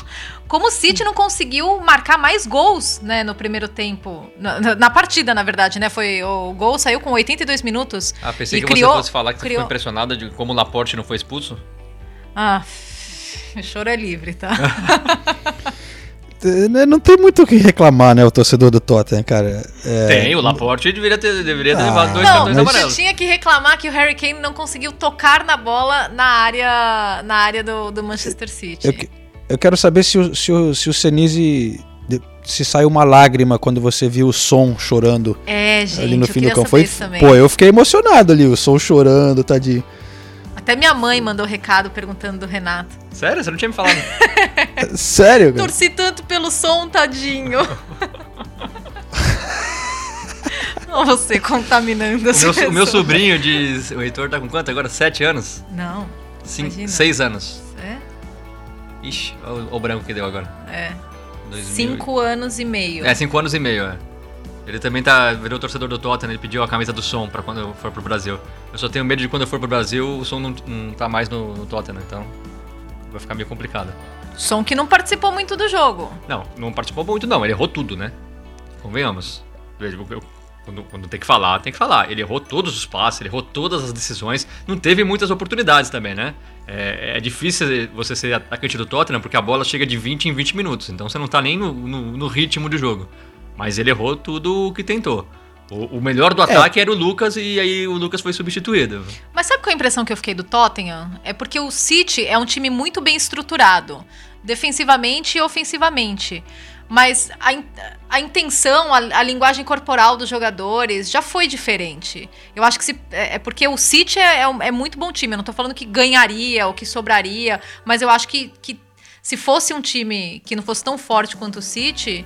[SPEAKER 4] como o City não conseguiu marcar mais gols, né, no primeiro tempo. Na, na- partida, na verdade, né? Foi, o gol saiu com 82 minutos.
[SPEAKER 5] Ah, pensei que
[SPEAKER 4] criou-
[SPEAKER 5] você fosse falar que você
[SPEAKER 4] criou-
[SPEAKER 5] ficou impressionada de como o Laporte não foi expulso.
[SPEAKER 4] Ah, o choro é livre, tá?
[SPEAKER 3] Não tem muito o que reclamar, né, o torcedor do Tottenham, cara. É,
[SPEAKER 5] Tem, o Laporte deveria ter, deveria ter
[SPEAKER 3] Ah,
[SPEAKER 5] levado dois
[SPEAKER 4] Não,
[SPEAKER 5] cartões amarelos.
[SPEAKER 4] tinha que reclamar que o Harry Kane não conseguiu tocar na bola na área, na área do, do Manchester City.
[SPEAKER 3] Eu, eu quero saber se o, se o, se o Senise. Se saiu uma lágrima quando você viu o som chorando
[SPEAKER 4] É, gente,
[SPEAKER 3] ali no
[SPEAKER 4] eu
[SPEAKER 3] fim do campo. Foi, pô, eu fiquei emocionado ali, o som chorando, tadinho.
[SPEAKER 4] Até minha mãe mandou recado perguntando do Renato.
[SPEAKER 5] Sério? Você não tinha me falado.
[SPEAKER 3] Sério, cara?
[SPEAKER 4] Torci tanto pelo som, tadinho. Você contaminando as
[SPEAKER 5] O meu, o meu sobrinho diz. O Heitor tá com quanto agora? Sete anos?
[SPEAKER 4] Não,
[SPEAKER 5] Cinco,
[SPEAKER 4] Imagina.
[SPEAKER 5] seis anos.
[SPEAKER 4] é?
[SPEAKER 5] Ixi, olha o, o branco que deu agora.
[SPEAKER 4] É.
[SPEAKER 5] 2000
[SPEAKER 4] Cinco anos e meio.
[SPEAKER 5] É, cinco anos e meio, é. Ele também tá, virou torcedor do Tottenham, ele pediu a camisa do som pra quando eu for pro Brasil. Eu só tenho medo de quando eu for pro Brasil o som não, não tá mais no, no Tottenham, então vai ficar meio complicado.
[SPEAKER 4] Som que não participou muito do jogo.
[SPEAKER 5] Não, não participou muito não, ele errou tudo, né? Convenhamos. Veja, quando, quando tem que falar, tem que falar. Ele errou todos os passes, ele errou todas as decisões, não teve muitas oportunidades também, né? É, é difícil você ser atacante do Tottenham porque a bola chega de 20 em 20 minutos, então você não tá nem no, no- no ritmo de jogo. Mas ele errou tudo o que tentou. O, o melhor do ataque era o Lucas e aí o Lucas foi substituído.
[SPEAKER 4] Mas sabe qual é a impressão que eu fiquei do Tottenham? É porque o City é um time muito bem estruturado, defensivamente e ofensivamente. Mas a, in- a intenção, a, a linguagem corporal dos jogadores já foi diferente. Eu acho que se, é, é porque o City é, é um- é muito bom time. Eu não tô falando que ganharia ou que sobraria, mas eu acho que, que se fosse um time que não fosse tão forte quanto o City,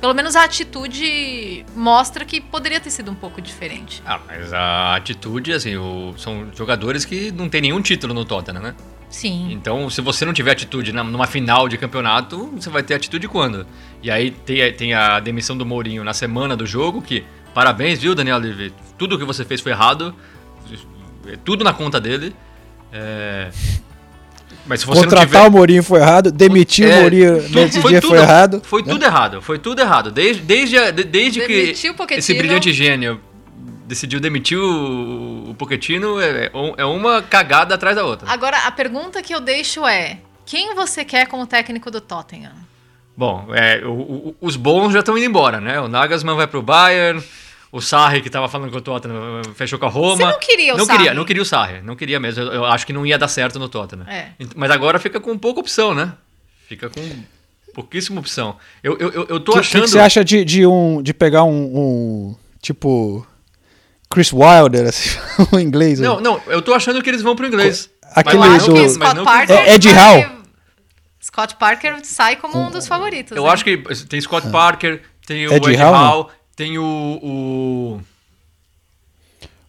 [SPEAKER 4] pelo menos a atitude mostra que poderia ter sido um pouco diferente.
[SPEAKER 5] Ah, mas a atitude, assim, o- são jogadores que não tem nenhum título no Tottenham, né?
[SPEAKER 4] Sim.
[SPEAKER 5] Então, se você não tiver atitude na- numa final de campeonato, você vai ter atitude quando? E aí tem, tem a demissão do Mourinho na semana do jogo, que parabéns, viu, Daniel Levy? Tudo que você fez foi errado, é tudo na conta dele. É, Mas se você
[SPEAKER 3] Contratar
[SPEAKER 5] não tiver...
[SPEAKER 3] o Mourinho foi errado, demitir
[SPEAKER 5] É,
[SPEAKER 3] o Mourinho
[SPEAKER 5] tudo-
[SPEAKER 3] nesse dia foi errado.
[SPEAKER 5] Foi
[SPEAKER 3] né?
[SPEAKER 5] tudo errado, foi tudo errado. Desde, desde, desde que
[SPEAKER 4] Demitiu
[SPEAKER 5] esse brilhante gênio decidiu demitir o, o Pochettino, é, é uma cagada atrás da outra.
[SPEAKER 4] Agora, a pergunta que eu deixo é: quem você quer como técnico do Tottenham?
[SPEAKER 5] Bom, é, o- o- os bons já estão indo embora, né? O Nagelsmann vai pro Bayern, o Sarri, que tava falando com o Tottenham, fechou com a Roma.
[SPEAKER 4] Você não queria o
[SPEAKER 5] não
[SPEAKER 4] Sarri?
[SPEAKER 5] Queria, não queria o Sarri, não queria mesmo. Eu, eu acho que não ia dar certo no Tottenham.
[SPEAKER 4] É.
[SPEAKER 5] Mas agora fica com pouca opção, né? Fica com pouquíssima opção. Eu, eu, eu, eu tô
[SPEAKER 3] O que,
[SPEAKER 5] achando...
[SPEAKER 3] que você acha de, de, um, de pegar um, um, tipo Chris Wilder, assim, o inglês?
[SPEAKER 5] Não, não, eu tô achando que eles vão pro inglês.
[SPEAKER 3] Aquele
[SPEAKER 5] Mas- não
[SPEAKER 3] do-
[SPEAKER 5] mas
[SPEAKER 4] Scott
[SPEAKER 5] não
[SPEAKER 4] Parker.
[SPEAKER 3] É Ed Howe.
[SPEAKER 4] Scott Parker sai como um dos favoritos.
[SPEAKER 5] Eu
[SPEAKER 4] né?
[SPEAKER 5] acho que tem Scott Parker, tem o
[SPEAKER 3] Ed
[SPEAKER 5] Ed,
[SPEAKER 3] Howe,
[SPEAKER 5] Howe, tem o, o,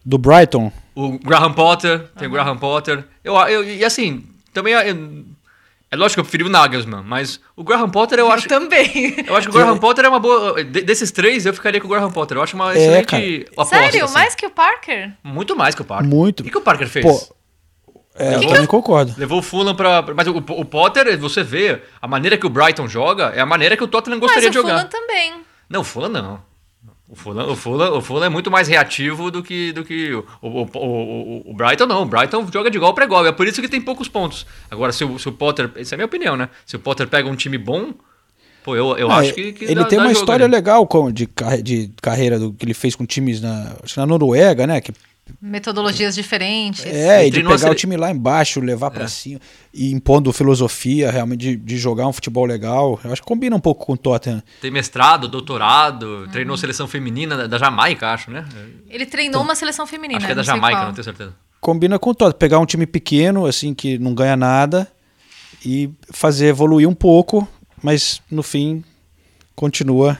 [SPEAKER 3] Do Brighton.
[SPEAKER 5] o Graham Potter, tem o Graham Potter. Eu, eu, e assim, também é, é lógico que eu preferi o Nagelsmann, mas o Graham Potter eu
[SPEAKER 4] Eu
[SPEAKER 5] acho...
[SPEAKER 4] também.
[SPEAKER 5] Eu acho que o Graham Potter é uma boa. de- desses três, eu ficaria com o Graham Potter. Eu acho uma
[SPEAKER 3] É,
[SPEAKER 5] excelente
[SPEAKER 3] cara.
[SPEAKER 5] aposta.
[SPEAKER 4] Sério?
[SPEAKER 5] assim.
[SPEAKER 4] Mais que o Parker?
[SPEAKER 5] Muito mais que o Parker.
[SPEAKER 3] Muito.
[SPEAKER 5] O que, que o Parker fez?
[SPEAKER 3] Pô, É, eu
[SPEAKER 4] que
[SPEAKER 3] também concordo.
[SPEAKER 5] Levou o Fulham pra. Mas o, o Potter, você vê, a maneira que o Brighton joga é a maneira que o Tottenham gostaria
[SPEAKER 4] o
[SPEAKER 5] de jogar.
[SPEAKER 4] Fulham também.
[SPEAKER 5] Não, o Fulham não. O Fulham, o, Fulham, o Fulham é muito mais reativo do que, do que o, o, o, o Brighton, não. O Brighton joga de igual para igual. É por isso que tem poucos pontos. Agora, se o, se o Potter. Essa é a minha opinião, né? Se o Potter pega um time bom. Pô, eu, eu
[SPEAKER 3] Ah,
[SPEAKER 5] acho que. que
[SPEAKER 3] ele
[SPEAKER 5] dá-
[SPEAKER 3] tem uma história
[SPEAKER 5] ali.
[SPEAKER 3] legal com- de, de carreira do que ele fez com times na, na Noruega, né? Que,
[SPEAKER 4] Metodologias diferentes.
[SPEAKER 3] é, e de pegar o time lá embaixo, levar
[SPEAKER 5] É.
[SPEAKER 3] pra cima e impondo filosofia realmente de, de jogar um futebol legal. Eu acho que combina um pouco com o Tottenham.
[SPEAKER 5] Tem mestrado, doutorado, treinou seleção feminina da- Jamaica, acho, né?
[SPEAKER 4] Ele treinou uma seleção feminina.
[SPEAKER 5] Acho que é da Jamaica,
[SPEAKER 4] qual.
[SPEAKER 5] não tenho certeza.
[SPEAKER 3] Combina com o Tottenham. Pegar um time pequeno, assim, que não ganha nada e fazer evoluir um pouco, mas no fim continua.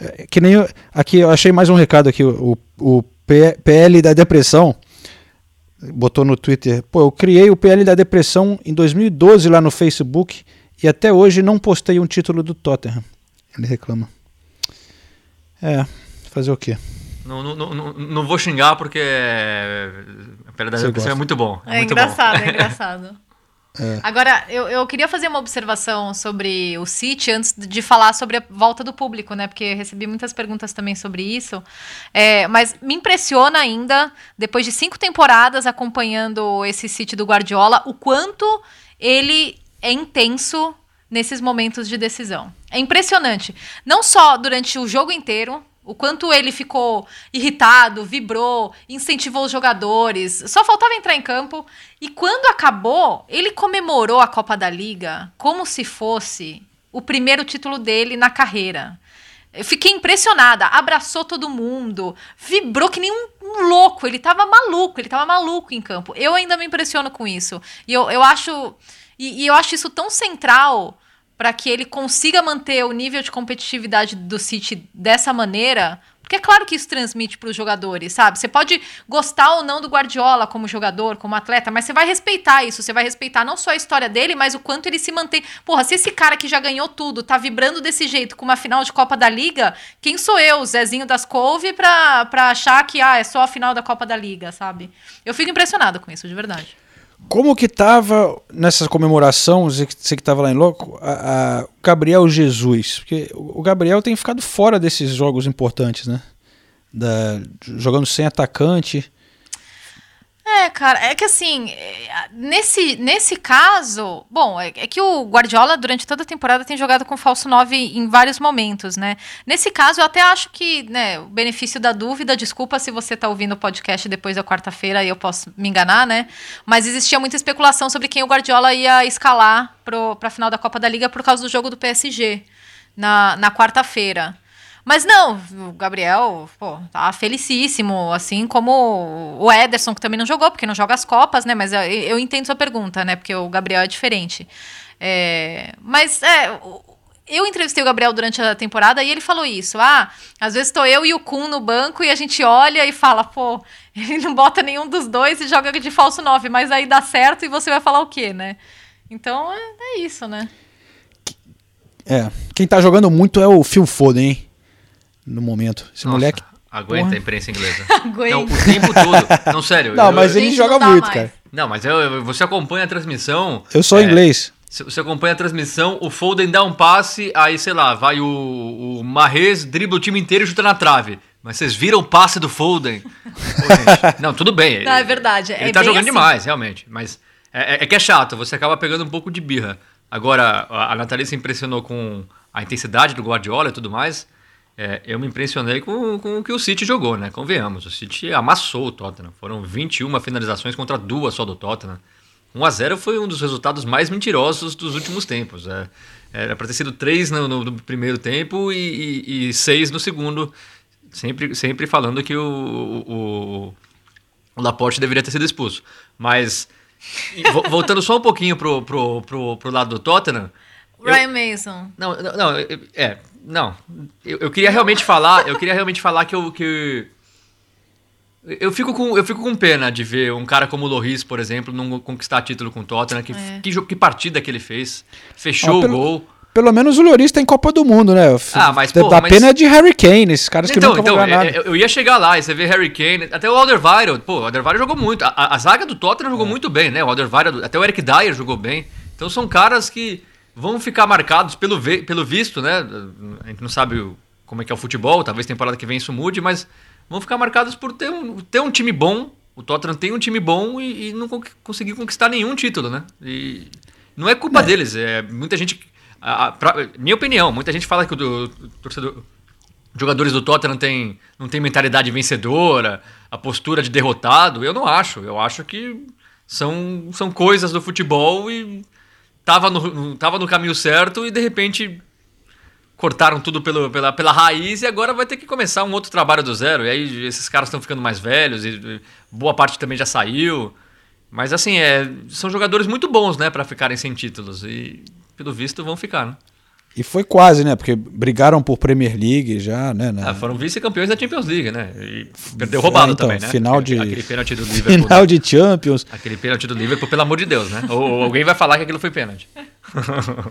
[SPEAKER 3] É, Que nem eu- aqui eu achei mais um recado aqui, o, o PL da depressão botou no Twitter, pô, eu criei o PL da depressão em 2012 lá no Facebook e até hoje não postei um título do Tottenham. Ele reclama. É, fazer o quê?
[SPEAKER 5] Não, não, não, não- vou xingar porque é, a pele da
[SPEAKER 3] Você
[SPEAKER 5] depressão é muito bom.
[SPEAKER 4] É
[SPEAKER 5] muito
[SPEAKER 4] engraçado,
[SPEAKER 5] bom.
[SPEAKER 4] é engraçado. Agora, eu, eu queria fazer uma observação sobre o City antes de falar sobre a volta do público, né? Porque recebi muitas perguntas também sobre isso. É, mas me impressiona ainda, depois de cinco temporadas acompanhando esse City do Guardiola, o quanto ele é intenso nesses momentos de decisão. É impressionante. Não só durante o jogo inteiro, o quanto ele ficou irritado, vibrou, incentivou os jogadores. Só faltava entrar em campo. E quando acabou, ele comemorou a Copa da Liga como se fosse o primeiro título dele na carreira. Eu fiquei impressionada, abraçou todo mundo, vibrou que nem um, um louco, ele tava maluco, ele tava maluco em campo. Eu ainda me impressiono com isso. E eu, eu acho. E, e eu acho isso tão central para que ele consiga manter o nível de competitividade do City dessa maneira. Porque é claro que isso transmite para os jogadores, sabe? Você pode gostar ou não do Guardiola como jogador, como atleta, mas você vai respeitar isso. Você vai respeitar não só a história dele, mas o quanto ele se mantém. Porra, se esse cara que já ganhou tudo tá vibrando desse jeito com uma final de Copa da Liga, quem sou eu, Zezinho das Couve, pra achar que ah, é só a final da Copa da Liga, sabe? Eu fico impressionada com isso, de verdade.
[SPEAKER 3] Como que tava nessa comemoração, você que você que tava lá em Louco, a, Gabriel Jesus? Porque o o Gabriel tem ficado fora desses jogos importantes, né? Da, jogando sem atacante.
[SPEAKER 4] É, cara, é que assim, é, nesse, nesse caso, bom, é, é que o Guardiola durante toda a temporada tem jogado com falso 9 em vários momentos, né? Nesse caso, eu até acho que, né, o benefício da dúvida, desculpa se você tá ouvindo o podcast depois da quarta-feira e eu posso me enganar, né? Mas existia muita especulação sobre quem o Guardiola ia escalar pro, pra final da Copa da Liga por causa do jogo do PSG na, na quarta-feira. Mas não, o Gabriel, pô, tá felicíssimo, assim como o Ederson, que também não jogou, porque não joga as Copas, né? Mas eu, eu entendo sua pergunta, né? Porque o Gabriel é diferente. É, mas, é, eu entrevistei o Gabriel durante a temporada e ele falou isso. Ah, às vezes tô eu e o Kun no banco e a gente olha e fala, pô, ele não bota nenhum dos dois e joga de falso 9, mas aí dá certo e você vai falar o quê, né? Então, é, é isso, né?
[SPEAKER 3] É. Quem tá jogando muito é o Phil Foden, hein? No momento. Esse
[SPEAKER 5] Nossa,
[SPEAKER 3] moleque.
[SPEAKER 5] Aguenta
[SPEAKER 3] Porra.
[SPEAKER 5] a imprensa inglesa.
[SPEAKER 4] Aguenta.
[SPEAKER 5] Não, o tempo todo. Não, sério.
[SPEAKER 3] Não,
[SPEAKER 5] eu-
[SPEAKER 3] mas
[SPEAKER 5] eu-
[SPEAKER 3] ele joga muito,
[SPEAKER 4] mais.
[SPEAKER 3] cara.
[SPEAKER 5] Não, mas eu- eu- você acompanha a transmissão.
[SPEAKER 3] Eu sou
[SPEAKER 5] é,
[SPEAKER 3] inglês.
[SPEAKER 5] se Você acompanha a transmissão, o Foden dá um passe, aí, sei lá, vai o, o Marrez, dribla o time inteiro e chuta na trave. Mas vocês viram o passe do Foden? Pô, não, tudo bem.
[SPEAKER 4] Não, é verdade, é
[SPEAKER 5] Ele tá
[SPEAKER 4] bem
[SPEAKER 5] jogando
[SPEAKER 4] assim.
[SPEAKER 5] demais, realmente. Mas é, é- é que é chato, você acaba pegando um pouco de birra. Agora, a, a Nathalie se impressionou com a intensidade do Guardiola e tudo mais. É, eu me impressionei com, com o que o City jogou, né? Convenhamos. O City amassou o Tottenham. Foram 21 finalizações contra duas só do Tottenham. 1 a 0 foi um dos resultados mais mentirosos dos últimos tempos. É, era para ter sido 3 no, no- no primeiro tempo e, 6 no segundo. Sempre, sempre falando que o, o, o Laporte deveria ter sido expulso. Mas, e vo- voltando só um pouquinho pro, pro, pro, pro lado do Tottenham. eu-
[SPEAKER 4] Ryan Mason.
[SPEAKER 5] não, não, eu- é, não. Eu, eu queria realmente falar, eu queria realmente falar que eu que eu fico com eu fico com pena de ver um cara como o Loris, por exemplo, não conquistar título com o Tottenham, que,
[SPEAKER 4] É.
[SPEAKER 5] que, que partida que ele fez. Fechou
[SPEAKER 3] Ah,
[SPEAKER 5] o
[SPEAKER 3] pelo-
[SPEAKER 5] gol.
[SPEAKER 3] Pelo menos o Lloris tá em Copa do Mundo, né?
[SPEAKER 5] Ah, mas,
[SPEAKER 3] da,
[SPEAKER 5] pô,
[SPEAKER 3] da
[SPEAKER 5] mas-
[SPEAKER 3] pena é de Harry Kane, esses caras que
[SPEAKER 5] Então,
[SPEAKER 3] nunca
[SPEAKER 5] então
[SPEAKER 3] vão ganhar nada.
[SPEAKER 5] eu, ia chegar lá e você vê Harry Kane, até o Alderweireld, pô, o Alderweireld jogou muito. A, a- a zaga do Tottenham
[SPEAKER 3] É.
[SPEAKER 5] jogou muito bem, né? O Alderweireld, até o Eric Dyer jogou bem. Então são caras que vão ficar marcados pelo, pelo visto, né? A gente não sabe como é que é o futebol, talvez temporada que vem isso mude, mas vão ficar marcados por ter um, ter um time bom. O Tottenham tem um time bom e, e não con- conseguiu conquistar nenhum título, né? E não é culpa deles, é muita gente. a- a- pra- minha opinião, muita gente fala que o, do- o torcedor. Jogadores do Tottenham tem, não tem mentalidade vencedora, a postura de derrotado. Eu não acho. Eu acho que são, são coisas do futebol e tava no, tava no caminho certo e de repente cortaram tudo pelo, pela, pela raiz e agora vai ter que começar um outro trabalho do zero. E aí esses caras estão ficando mais velhos e boa parte também já saiu. Mas assim, é, são jogadores muito bons, né, para ficarem sem títulos e pelo visto vão ficar, né?
[SPEAKER 3] E foi quase, né? Porque brigaram por Premier League já, né? na-
[SPEAKER 5] Ah, foram vice-campeões da Champions League, né? E perdeu roubado
[SPEAKER 3] É, então,
[SPEAKER 5] também, né?
[SPEAKER 3] final
[SPEAKER 5] aquele,
[SPEAKER 3] de-
[SPEAKER 5] aquele pênalti do Liverpool.
[SPEAKER 3] Final
[SPEAKER 5] né?
[SPEAKER 3] de Champions.
[SPEAKER 5] Aquele pênalti do Liverpool, pelo amor de Deus, né? Ou, ou alguém vai falar que aquilo foi pênalti.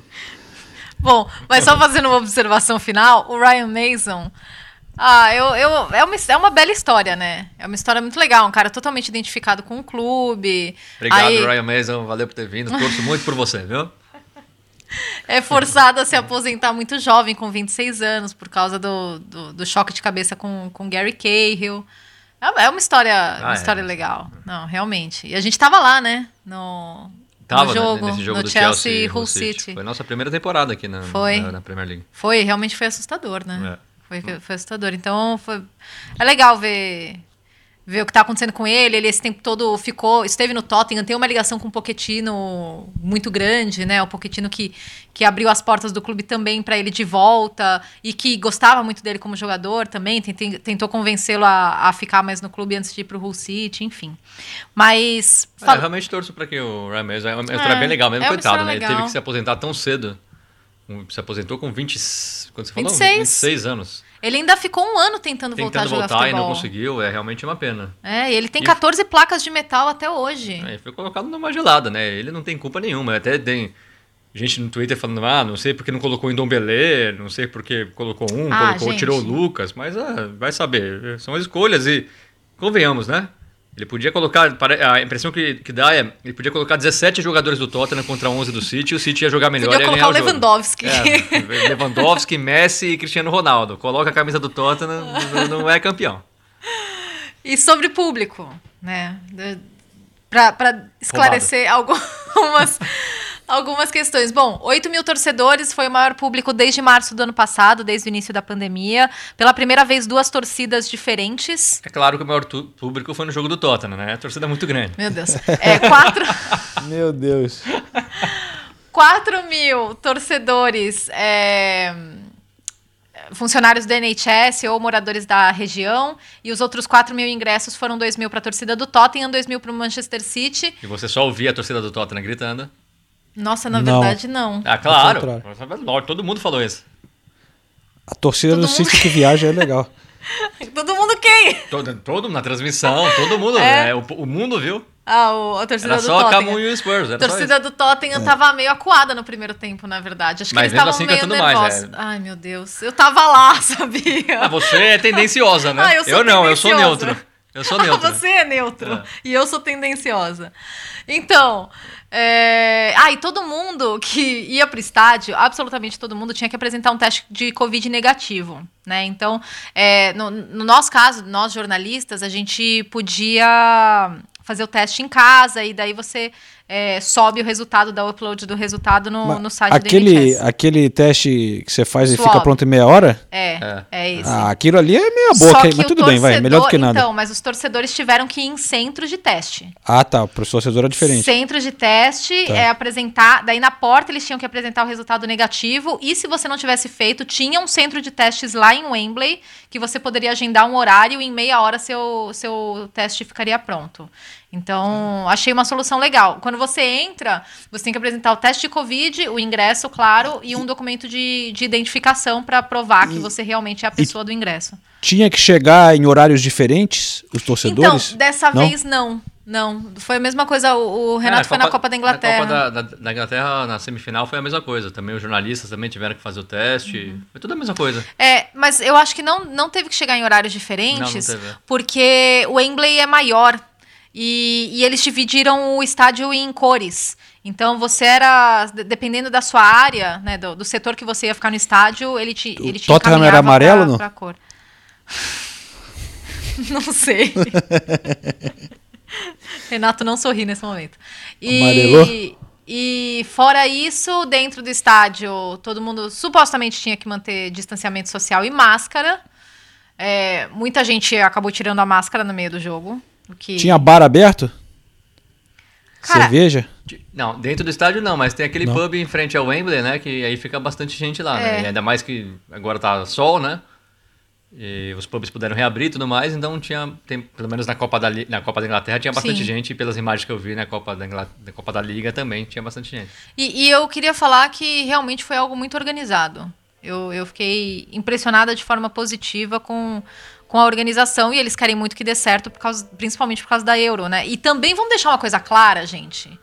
[SPEAKER 4] Bom, mas só fazendo uma observação final, o Ryan Mason. Ah, eu, eu, é, uma, é uma bela história, né? É uma história muito legal. Um cara totalmente identificado com o clube.
[SPEAKER 5] Obrigado,
[SPEAKER 4] Aí
[SPEAKER 5] Ryan Mason. Valeu por ter vindo. Torço muito por você, viu?
[SPEAKER 4] É forçado a se aposentar muito jovem, com 26 anos, por causa do, do, do choque de cabeça com, com Gary Cahill. É é uma história, uma
[SPEAKER 5] Ah, é.
[SPEAKER 4] história legal. Não, realmente. E a gente tava lá, né? No,
[SPEAKER 5] Tava
[SPEAKER 4] no
[SPEAKER 5] né,
[SPEAKER 4] jogo,
[SPEAKER 5] nesse jogo
[SPEAKER 4] no
[SPEAKER 5] do
[SPEAKER 4] Chelsea,
[SPEAKER 5] Chelsea,
[SPEAKER 4] Hull
[SPEAKER 5] Hull
[SPEAKER 4] City.
[SPEAKER 5] Foi a nossa primeira temporada aqui na,
[SPEAKER 4] Foi.
[SPEAKER 5] na, na Premier League.
[SPEAKER 4] Foi, realmente foi assustador, né?
[SPEAKER 5] É.
[SPEAKER 4] Foi, foi assustador. Então, foi... é legal ver, ver o que tá acontecendo com ele. Ele esse tempo todo ficou, esteve no Tottenham, tem uma ligação com o Pochettino muito grande, né? O Pochettino que, que abriu as portas do clube também para ele de volta e que gostava muito dele como jogador também. Tentou, convencê-lo a, a ficar mais no clube antes de ir pro Hull City, enfim. Mas...
[SPEAKER 5] É, eu realmente torço pra que o Ryan Mason... É uma história
[SPEAKER 4] É,
[SPEAKER 5] bem legal mesmo,
[SPEAKER 4] é
[SPEAKER 5] coitado, né? Ele teve que se aposentar tão cedo. Se aposentou com 20... Quando você falou?
[SPEAKER 4] 26.
[SPEAKER 5] 26 anos.
[SPEAKER 4] Ele ainda ficou um ano tentando, voltar a
[SPEAKER 5] Tentando
[SPEAKER 4] jogar
[SPEAKER 5] voltar e
[SPEAKER 4] futebol.
[SPEAKER 5] não conseguiu. É realmente uma pena.
[SPEAKER 4] É, e ele tem
[SPEAKER 5] E-
[SPEAKER 4] 14 placas de metal até hoje.
[SPEAKER 5] Aí foi colocado numa gelada, né? Ele não tem culpa nenhuma. Até tem gente no Twitter falando, ah, não sei porque não colocou em Dom Belé, não sei porque colocou um,
[SPEAKER 4] Ah,
[SPEAKER 5] colocou,
[SPEAKER 4] gente.
[SPEAKER 5] tirou o Lucas, mas ah, vai saber. São escolhas e convenhamos, né? Ele podia colocar, a impressão que, que dá é, ele podia colocar 17 jogadores do Tottenham contra 11 do City o City ia jogar melhor
[SPEAKER 4] Podia
[SPEAKER 5] e ia
[SPEAKER 4] colocar
[SPEAKER 5] ganhar
[SPEAKER 4] o
[SPEAKER 5] jogo.
[SPEAKER 4] Lewandowski.
[SPEAKER 5] É, Lewandowski, Messi e Cristiano Ronaldo. Coloca a camisa do Tottenham, não, é campeão.
[SPEAKER 4] E sobre público, né? Para esclarecer algumas, algumas questões. Bom, 8 mil torcedores foi o maior público desde março do ano passado, desde o início da pandemia. Pela primeira vez, duas torcidas diferentes.
[SPEAKER 5] É claro que o maior público foi no jogo do Tottenham, né? A torcida é muito grande.
[SPEAKER 4] Meu Deus. É, quatro,
[SPEAKER 3] Meu Deus.
[SPEAKER 4] 4 mil torcedores. é, Funcionários do NHS ou moradores da região, e os outros 4 mil ingressos foram 2 mil para a torcida do Tottenham, 2 mil para o Manchester City.
[SPEAKER 5] E você só ouvia a torcida do Tottenham gritando.
[SPEAKER 4] Nossa, na
[SPEAKER 3] Não.
[SPEAKER 4] verdade, não.
[SPEAKER 5] Ah, claro. Todo mundo falou isso.
[SPEAKER 3] A torcida
[SPEAKER 4] Todo
[SPEAKER 3] do
[SPEAKER 4] mundo-
[SPEAKER 3] City que viaja é legal.
[SPEAKER 4] Todo mundo quem?
[SPEAKER 5] Todo, todo na transmissão, todo mundo.
[SPEAKER 4] É?
[SPEAKER 5] é, o, o mundo viu.
[SPEAKER 4] Ah, o- a torcida
[SPEAKER 5] Era
[SPEAKER 4] do
[SPEAKER 5] só a
[SPEAKER 4] Tottenham.
[SPEAKER 5] Camu e o Spurs.
[SPEAKER 4] A torcida do Tottenham tava meio acuada no primeiro tempo, na verdade. Acho que
[SPEAKER 5] Mas
[SPEAKER 4] eles estavam
[SPEAKER 5] assim,
[SPEAKER 4] meio nervosos.
[SPEAKER 5] é.
[SPEAKER 4] Ai, meu Deus. Eu tava lá, sabia?
[SPEAKER 5] Ah, você é tendenciosa, né?
[SPEAKER 4] Ah, eu sou
[SPEAKER 5] não, eu sou neutro. Eu sou neutro.
[SPEAKER 4] Você é neutro.
[SPEAKER 5] É.
[SPEAKER 4] E eu sou tendenciosa. Então, é... ah, e todo mundo que ia pro estádio, absolutamente todo mundo, tinha que apresentar um teste de Covid negativo, né? Então, é, no, no nosso caso, nós jornalistas, a gente podia fazer o teste em casa e daí você é, sobe o resultado, dá o upload do resultado no,
[SPEAKER 3] Mas
[SPEAKER 4] no site
[SPEAKER 3] aquele,
[SPEAKER 4] do NHS.
[SPEAKER 3] aquele teste que você faz e
[SPEAKER 4] Swab.
[SPEAKER 3] fica pronto em meia hora,
[SPEAKER 4] É, é, esse.
[SPEAKER 3] ah, aquilo ali é meia
[SPEAKER 4] Só
[SPEAKER 3] boca,
[SPEAKER 4] que
[SPEAKER 3] mas
[SPEAKER 4] o
[SPEAKER 3] tudo bem, vai, melhor do que
[SPEAKER 4] torcedor-
[SPEAKER 3] nada.
[SPEAKER 4] Então, mas os torcedores tiveram que ir em centros de teste.
[SPEAKER 3] Ah, tá, para o torcedor é diferente.
[SPEAKER 4] Centro de teste,
[SPEAKER 3] Tá.
[SPEAKER 4] é apresentar. Daí na porta eles tinham que apresentar o resultado negativo. E se você não tivesse feito, tinha um centro de testes lá em Wembley, que você poderia agendar um horário e em meia hora seu, seu teste ficaria pronto. Então, achei uma solução legal. Quando você entra, você tem que apresentar o teste de Covid, o ingresso, claro, e um documento de, de identificação para provar que você realmente é a pessoa do ingresso.
[SPEAKER 3] Tinha que chegar em horários diferentes, os torcedores?
[SPEAKER 4] Então, dessa
[SPEAKER 3] Não?
[SPEAKER 4] vez não. Não. Foi a mesma coisa. O, o Renato
[SPEAKER 5] É,
[SPEAKER 4] foi na Copa da Inglaterra.
[SPEAKER 5] Na Copa da, da- da Inglaterra, na semifinal, foi a mesma coisa. Também os jornalistas também tiveram que fazer o teste.
[SPEAKER 4] Uhum.
[SPEAKER 5] Foi tudo a mesma coisa.
[SPEAKER 4] É, mas eu acho que não, não teve que chegar em horários diferentes,
[SPEAKER 5] Não, não teve.
[SPEAKER 4] porque o Wembley é maior e, e eles dividiram o estádio em cores. Então você era, de- dependendo da sua área, né, do, do setor que você ia ficar no estádio, ele te,
[SPEAKER 3] O
[SPEAKER 4] ele te
[SPEAKER 3] Tottenham era amarelo,
[SPEAKER 4] pra,
[SPEAKER 3] não?
[SPEAKER 4] pra cor. não sei. Renato não sorri nesse momento.
[SPEAKER 3] Amarelou?
[SPEAKER 4] E, e fora isso, dentro do estádio, todo mundo supostamente tinha que manter distanciamento social e máscara. É, muita gente acabou tirando a máscara no meio do jogo. O.
[SPEAKER 3] Tinha bar aberto?
[SPEAKER 4] Cara,
[SPEAKER 3] Cerveja?
[SPEAKER 5] Não, dentro do estádio não, mas tem aquele
[SPEAKER 3] Não.
[SPEAKER 5] pub em frente ao Wembley, né? Que aí fica bastante gente lá, né?
[SPEAKER 4] É.
[SPEAKER 5] E ainda mais que agora tá sol, né? E os pubs puderam reabrir e tudo mais, então tinha, tem, pelo menos na Copa, da, na Copa da Inglaterra tinha bastante
[SPEAKER 4] Sim.
[SPEAKER 5] gente, e pelas imagens que eu vi na Copa da, da Copa da Liga também tinha bastante gente.
[SPEAKER 4] E, e eu queria falar que realmente foi algo muito organizado. Eu, eu fiquei impressionada de forma positiva com, com a organização e eles querem muito que dê certo, por causa, principalmente por causa da Euro, né? E também vamos deixar uma coisa clara, gente.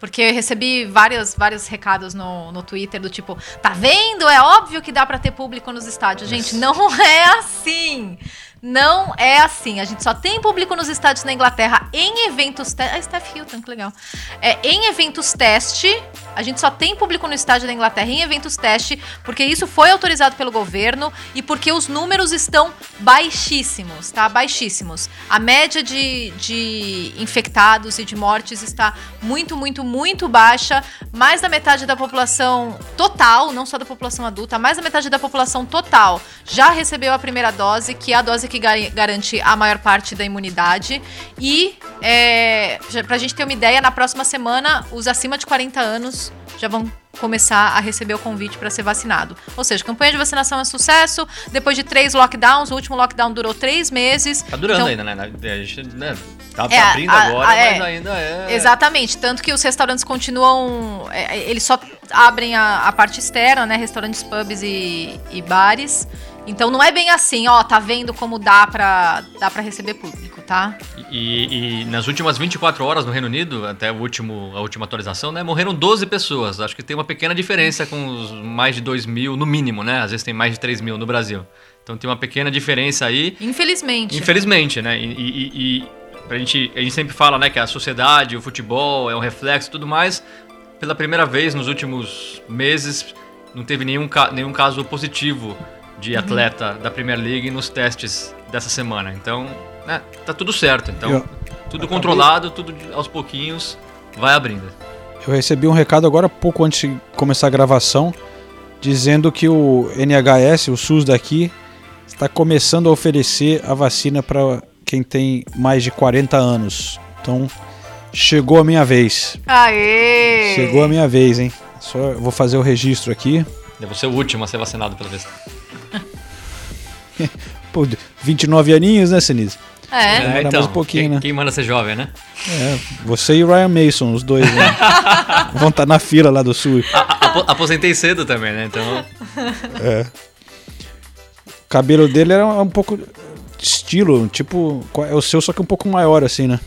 [SPEAKER 4] Porque eu recebi vários, vários recados no, no Twitter do tipo, tá vendo? É óbvio que dá pra ter público nos estádios. Gente, não é assim. Não é assim. A gente só tem público nos estádios na Inglaterra em eventos. Te... Ah, Steph Hilton, que legal. É, em eventos teste. A gente só tem público no estádio da Inglaterra em eventos teste, porque isso foi autorizado pelo governo e porque os números estão baixíssimos, tá? Baixíssimos. A média de, de infectados e de mortes está muito, muito, muito baixa. Mais da metade da população total, não só da população adulta, mais da metade da população total já recebeu a primeira dose, que é a dose que gar- garante a maior parte da imunidade. E, é, pra gente ter uma ideia, na próxima semana, os acima de 40 anos já vão começar a receber o convite para ser vacinado. Ou seja, a campanha de vacinação é sucesso. Depois de três lockdowns, o último lockdown durou três meses.
[SPEAKER 5] Tá durando
[SPEAKER 4] Então,
[SPEAKER 5] ainda, né? A gente né, tá
[SPEAKER 4] É,
[SPEAKER 5] abrindo
[SPEAKER 4] a-
[SPEAKER 5] agora,
[SPEAKER 4] a- é.
[SPEAKER 5] mas ainda é.
[SPEAKER 4] Exatamente, tanto que os restaurantes continuam. é, eles só abrem a, a parte externa, né? Restaurantes, pubs e, e bares. Então não é bem assim, ó, tá vendo como dá pra, dá pra receber público, tá?
[SPEAKER 5] E, e nas últimas 24 horas no Reino Unido, até o último, a última atualização, né, morreram 12 pessoas. Acho que tem uma pequena diferença com os mais de 2 mil, no mínimo, né? Às vezes tem mais de 3 mil no Brasil. Então tem uma pequena diferença aí.
[SPEAKER 4] Infelizmente.
[SPEAKER 5] Infelizmente, né? E, e, e- e a, gente, a gente sempre fala né, que a sociedade, o futebol é um reflexo e tudo mais. Pela primeira vez nos últimos meses, não teve nenhum, nenhum caso positivo de atleta da Premier League nos testes dessa semana. Então, né, tá tudo certo. Então,
[SPEAKER 3] Eu-
[SPEAKER 5] tudo
[SPEAKER 3] acabei-
[SPEAKER 5] controlado, tudo aos pouquinhos vai abrindo.
[SPEAKER 3] Eu recebi um recado agora pouco antes de começar a gravação, dizendo que o NHS, o SUS daqui, está começando a oferecer a vacina para quem tem mais de 40 anos. Então, chegou a minha vez.
[SPEAKER 4] Aê!
[SPEAKER 3] Chegou a minha vez, hein? Só eu vou fazer o registro aqui.
[SPEAKER 5] Eu vou ser o último a ser vacinado pela vez.
[SPEAKER 3] Pô, 29 aninhos, né, Sinise?
[SPEAKER 4] É.
[SPEAKER 3] Demora mais um pouquinho,
[SPEAKER 5] quem,
[SPEAKER 3] né?
[SPEAKER 5] quem manda ser jovem, né?
[SPEAKER 3] É, você e o Ryan Mason, os dois, né? Vão estar na fila lá do sul.
[SPEAKER 5] A- a- apo- aposentei cedo também, né? Então,
[SPEAKER 3] O cabelo dele era um pouco estilo, tipo, é o seu, só que um pouco maior, assim, né?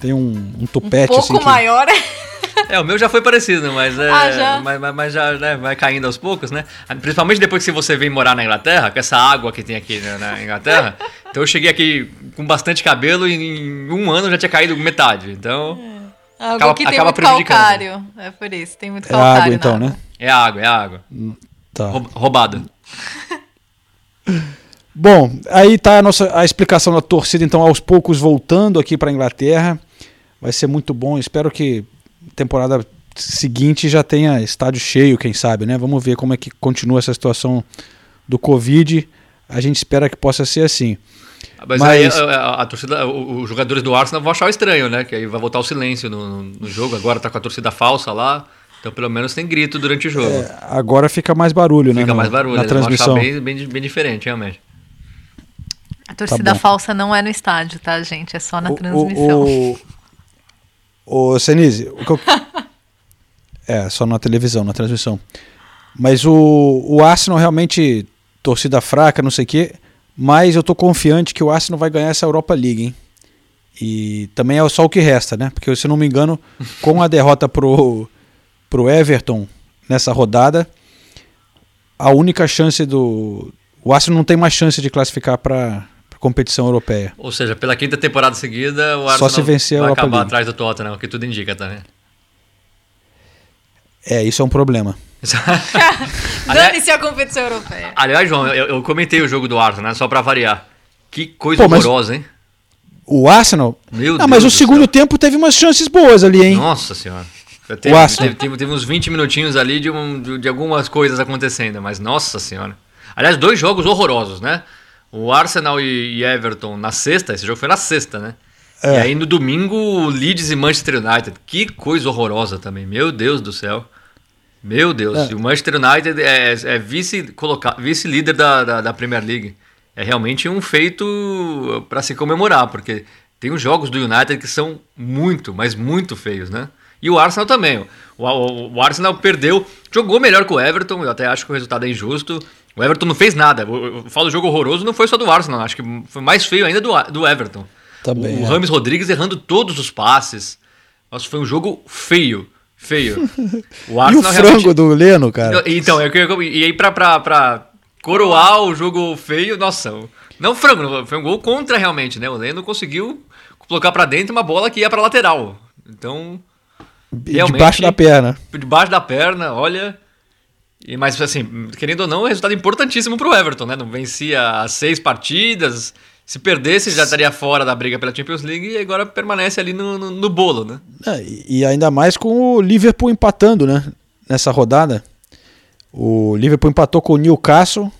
[SPEAKER 3] Tem um, um
[SPEAKER 4] Um
[SPEAKER 3] tupete,
[SPEAKER 4] pouco
[SPEAKER 3] assim. que-
[SPEAKER 4] maior.
[SPEAKER 5] É, o meu já foi parecido, mas, é,
[SPEAKER 4] Ah, já?
[SPEAKER 5] mas, mas- mas já né, vai caindo aos poucos, né? Principalmente depois que você vem morar na Inglaterra, com essa água que tem aqui né, na Inglaterra. Então eu cheguei aqui com bastante cabelo e em um ano já tinha caído metade. Então
[SPEAKER 4] Algo
[SPEAKER 5] Acaba-
[SPEAKER 4] que tem
[SPEAKER 5] acaba
[SPEAKER 4] muito
[SPEAKER 5] prejudicando.
[SPEAKER 4] calcário. É por isso, tem muito
[SPEAKER 3] É
[SPEAKER 4] calcário.
[SPEAKER 3] água,
[SPEAKER 4] na
[SPEAKER 3] então,
[SPEAKER 4] água.
[SPEAKER 3] né?
[SPEAKER 5] é água, é água.
[SPEAKER 3] Tá.
[SPEAKER 5] Roub- Roubado.
[SPEAKER 3] Bom, aí tá a nossa a explicação da torcida, então aos poucos voltando aqui para Inglaterra. Vai ser muito bom. Espero que temporada seguinte já tenha estádio cheio, quem sabe, né? Vamos ver como é que continua essa situação do Covid. A gente espera que possa ser assim.
[SPEAKER 5] Mas,
[SPEAKER 3] Mas-
[SPEAKER 5] aí a, a- a torcida, o- os jogadores do Arsenal vão achar estranho, né? Que aí vai voltar o silêncio no, no jogo. Agora tá com a torcida falsa lá. Então pelo menos tem grito durante o jogo.
[SPEAKER 3] É, agora fica mais barulho, né?
[SPEAKER 5] Fica
[SPEAKER 3] no-
[SPEAKER 5] mais barulho,
[SPEAKER 3] na
[SPEAKER 5] eles vão achar
[SPEAKER 3] transmissão.
[SPEAKER 5] bem, bem, bem diferente, realmente.
[SPEAKER 4] A torcida
[SPEAKER 3] bom.
[SPEAKER 4] falsa não é no estádio, tá, gente? É só na
[SPEAKER 3] O-
[SPEAKER 4] transmissão.
[SPEAKER 3] O, o, o Senise, o que eu- é, só na televisão, na transmissão. Mas o, o Arsenal realmente, torcida fraca, não sei o quê, mas eu tô confiante que o Arsenal vai ganhar essa Europa League, hein? E também é só o que resta, né? Porque se não me engano, com a derrota pro, pro Everton nessa rodada, a única chance do. O Arsenal não tem mais chance de classificar para competição europeia.
[SPEAKER 5] Ou seja, pela quinta temporada seguida, o
[SPEAKER 3] Só
[SPEAKER 5] Arsenal
[SPEAKER 3] se vencer
[SPEAKER 5] vai acabar
[SPEAKER 3] League.
[SPEAKER 5] atrás do Tottenham, o que tudo indica também.
[SPEAKER 3] É, isso é um problema.
[SPEAKER 4] Dane-se a competição europeia.
[SPEAKER 5] Aliás, João, eu, eu comentei o jogo do Arsenal, né? Só pra variar. Que coisa
[SPEAKER 3] Pô, mas-
[SPEAKER 5] horrorosa, hein?
[SPEAKER 3] O Arsenal.
[SPEAKER 5] Meu
[SPEAKER 3] ah,
[SPEAKER 5] Deus
[SPEAKER 3] mas o
[SPEAKER 5] do
[SPEAKER 3] segundo
[SPEAKER 5] céu.
[SPEAKER 3] tempo teve umas chances boas ali, hein?
[SPEAKER 5] Nossa senhora. Teve,
[SPEAKER 3] O Arsenal.
[SPEAKER 5] teve, teve- teve uns 20 minutinhos ali de, um- de- de algumas coisas acontecendo, mas nossa senhora. Aliás, dois jogos horrorosos, né? O Arsenal e, Everton na sexta, esse jogo foi na sexta, né?
[SPEAKER 3] É.
[SPEAKER 5] E aí no domingo, Leeds e Manchester United. Que coisa horrorosa também, meu Deus do céu. Meu Deus,
[SPEAKER 3] É.
[SPEAKER 5] o Manchester United é, é vice coloca- vice-líder da, da, da Premier League. É realmente um feito para se comemorar, porque tem os jogos do United que são muito, mas muito feios, né? E o Arsenal também. O, o- o Arsenal perdeu, jogou melhor que o Everton, eu até acho que o resultado é injusto. O Everton não fez nada. Eu, eu falo jogo horroroso, não foi só do Arsenal, acho que foi mais feio ainda do, do Everton.
[SPEAKER 3] Também,
[SPEAKER 5] o,
[SPEAKER 3] é.
[SPEAKER 5] Rames Rodrigues errando todos os passes. Nossa, foi um jogo feio, feio. O
[SPEAKER 3] E o
[SPEAKER 5] Arsenal
[SPEAKER 3] frango
[SPEAKER 5] realmente-
[SPEAKER 3] do Leno, cara?
[SPEAKER 5] então, é que eu- e aí pra, pra, pra coroar o jogo feio, nossa, não frango, foi um gol contra realmente, né? O Leno conseguiu colocar pra dentro uma bola que ia pra lateral. Então,
[SPEAKER 3] Debaixo da perna.
[SPEAKER 5] debaixo da perna, olha. E, mas assim, querendo ou não, é um resultado importantíssimo pro Everton, né? Não vencia as seis partidas. Se perdesse, já estaria fora da briga pela Champions League e agora permanece ali no, no, no bolo, né?
[SPEAKER 3] É, e ainda mais com o Liverpool empatando, né? Nessa rodada. O Liverpool empatou com o Newcastle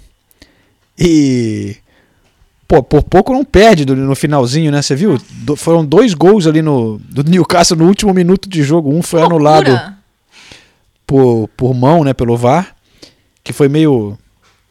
[SPEAKER 3] e. Pô, por pouco não perde do- no finalzinho, né? Você viu? Do- foram dois gols ali no, do Newcastle no último minuto de jogo. Um foi anulado. Por, por mão, né? Pelo VAR. Que foi meio.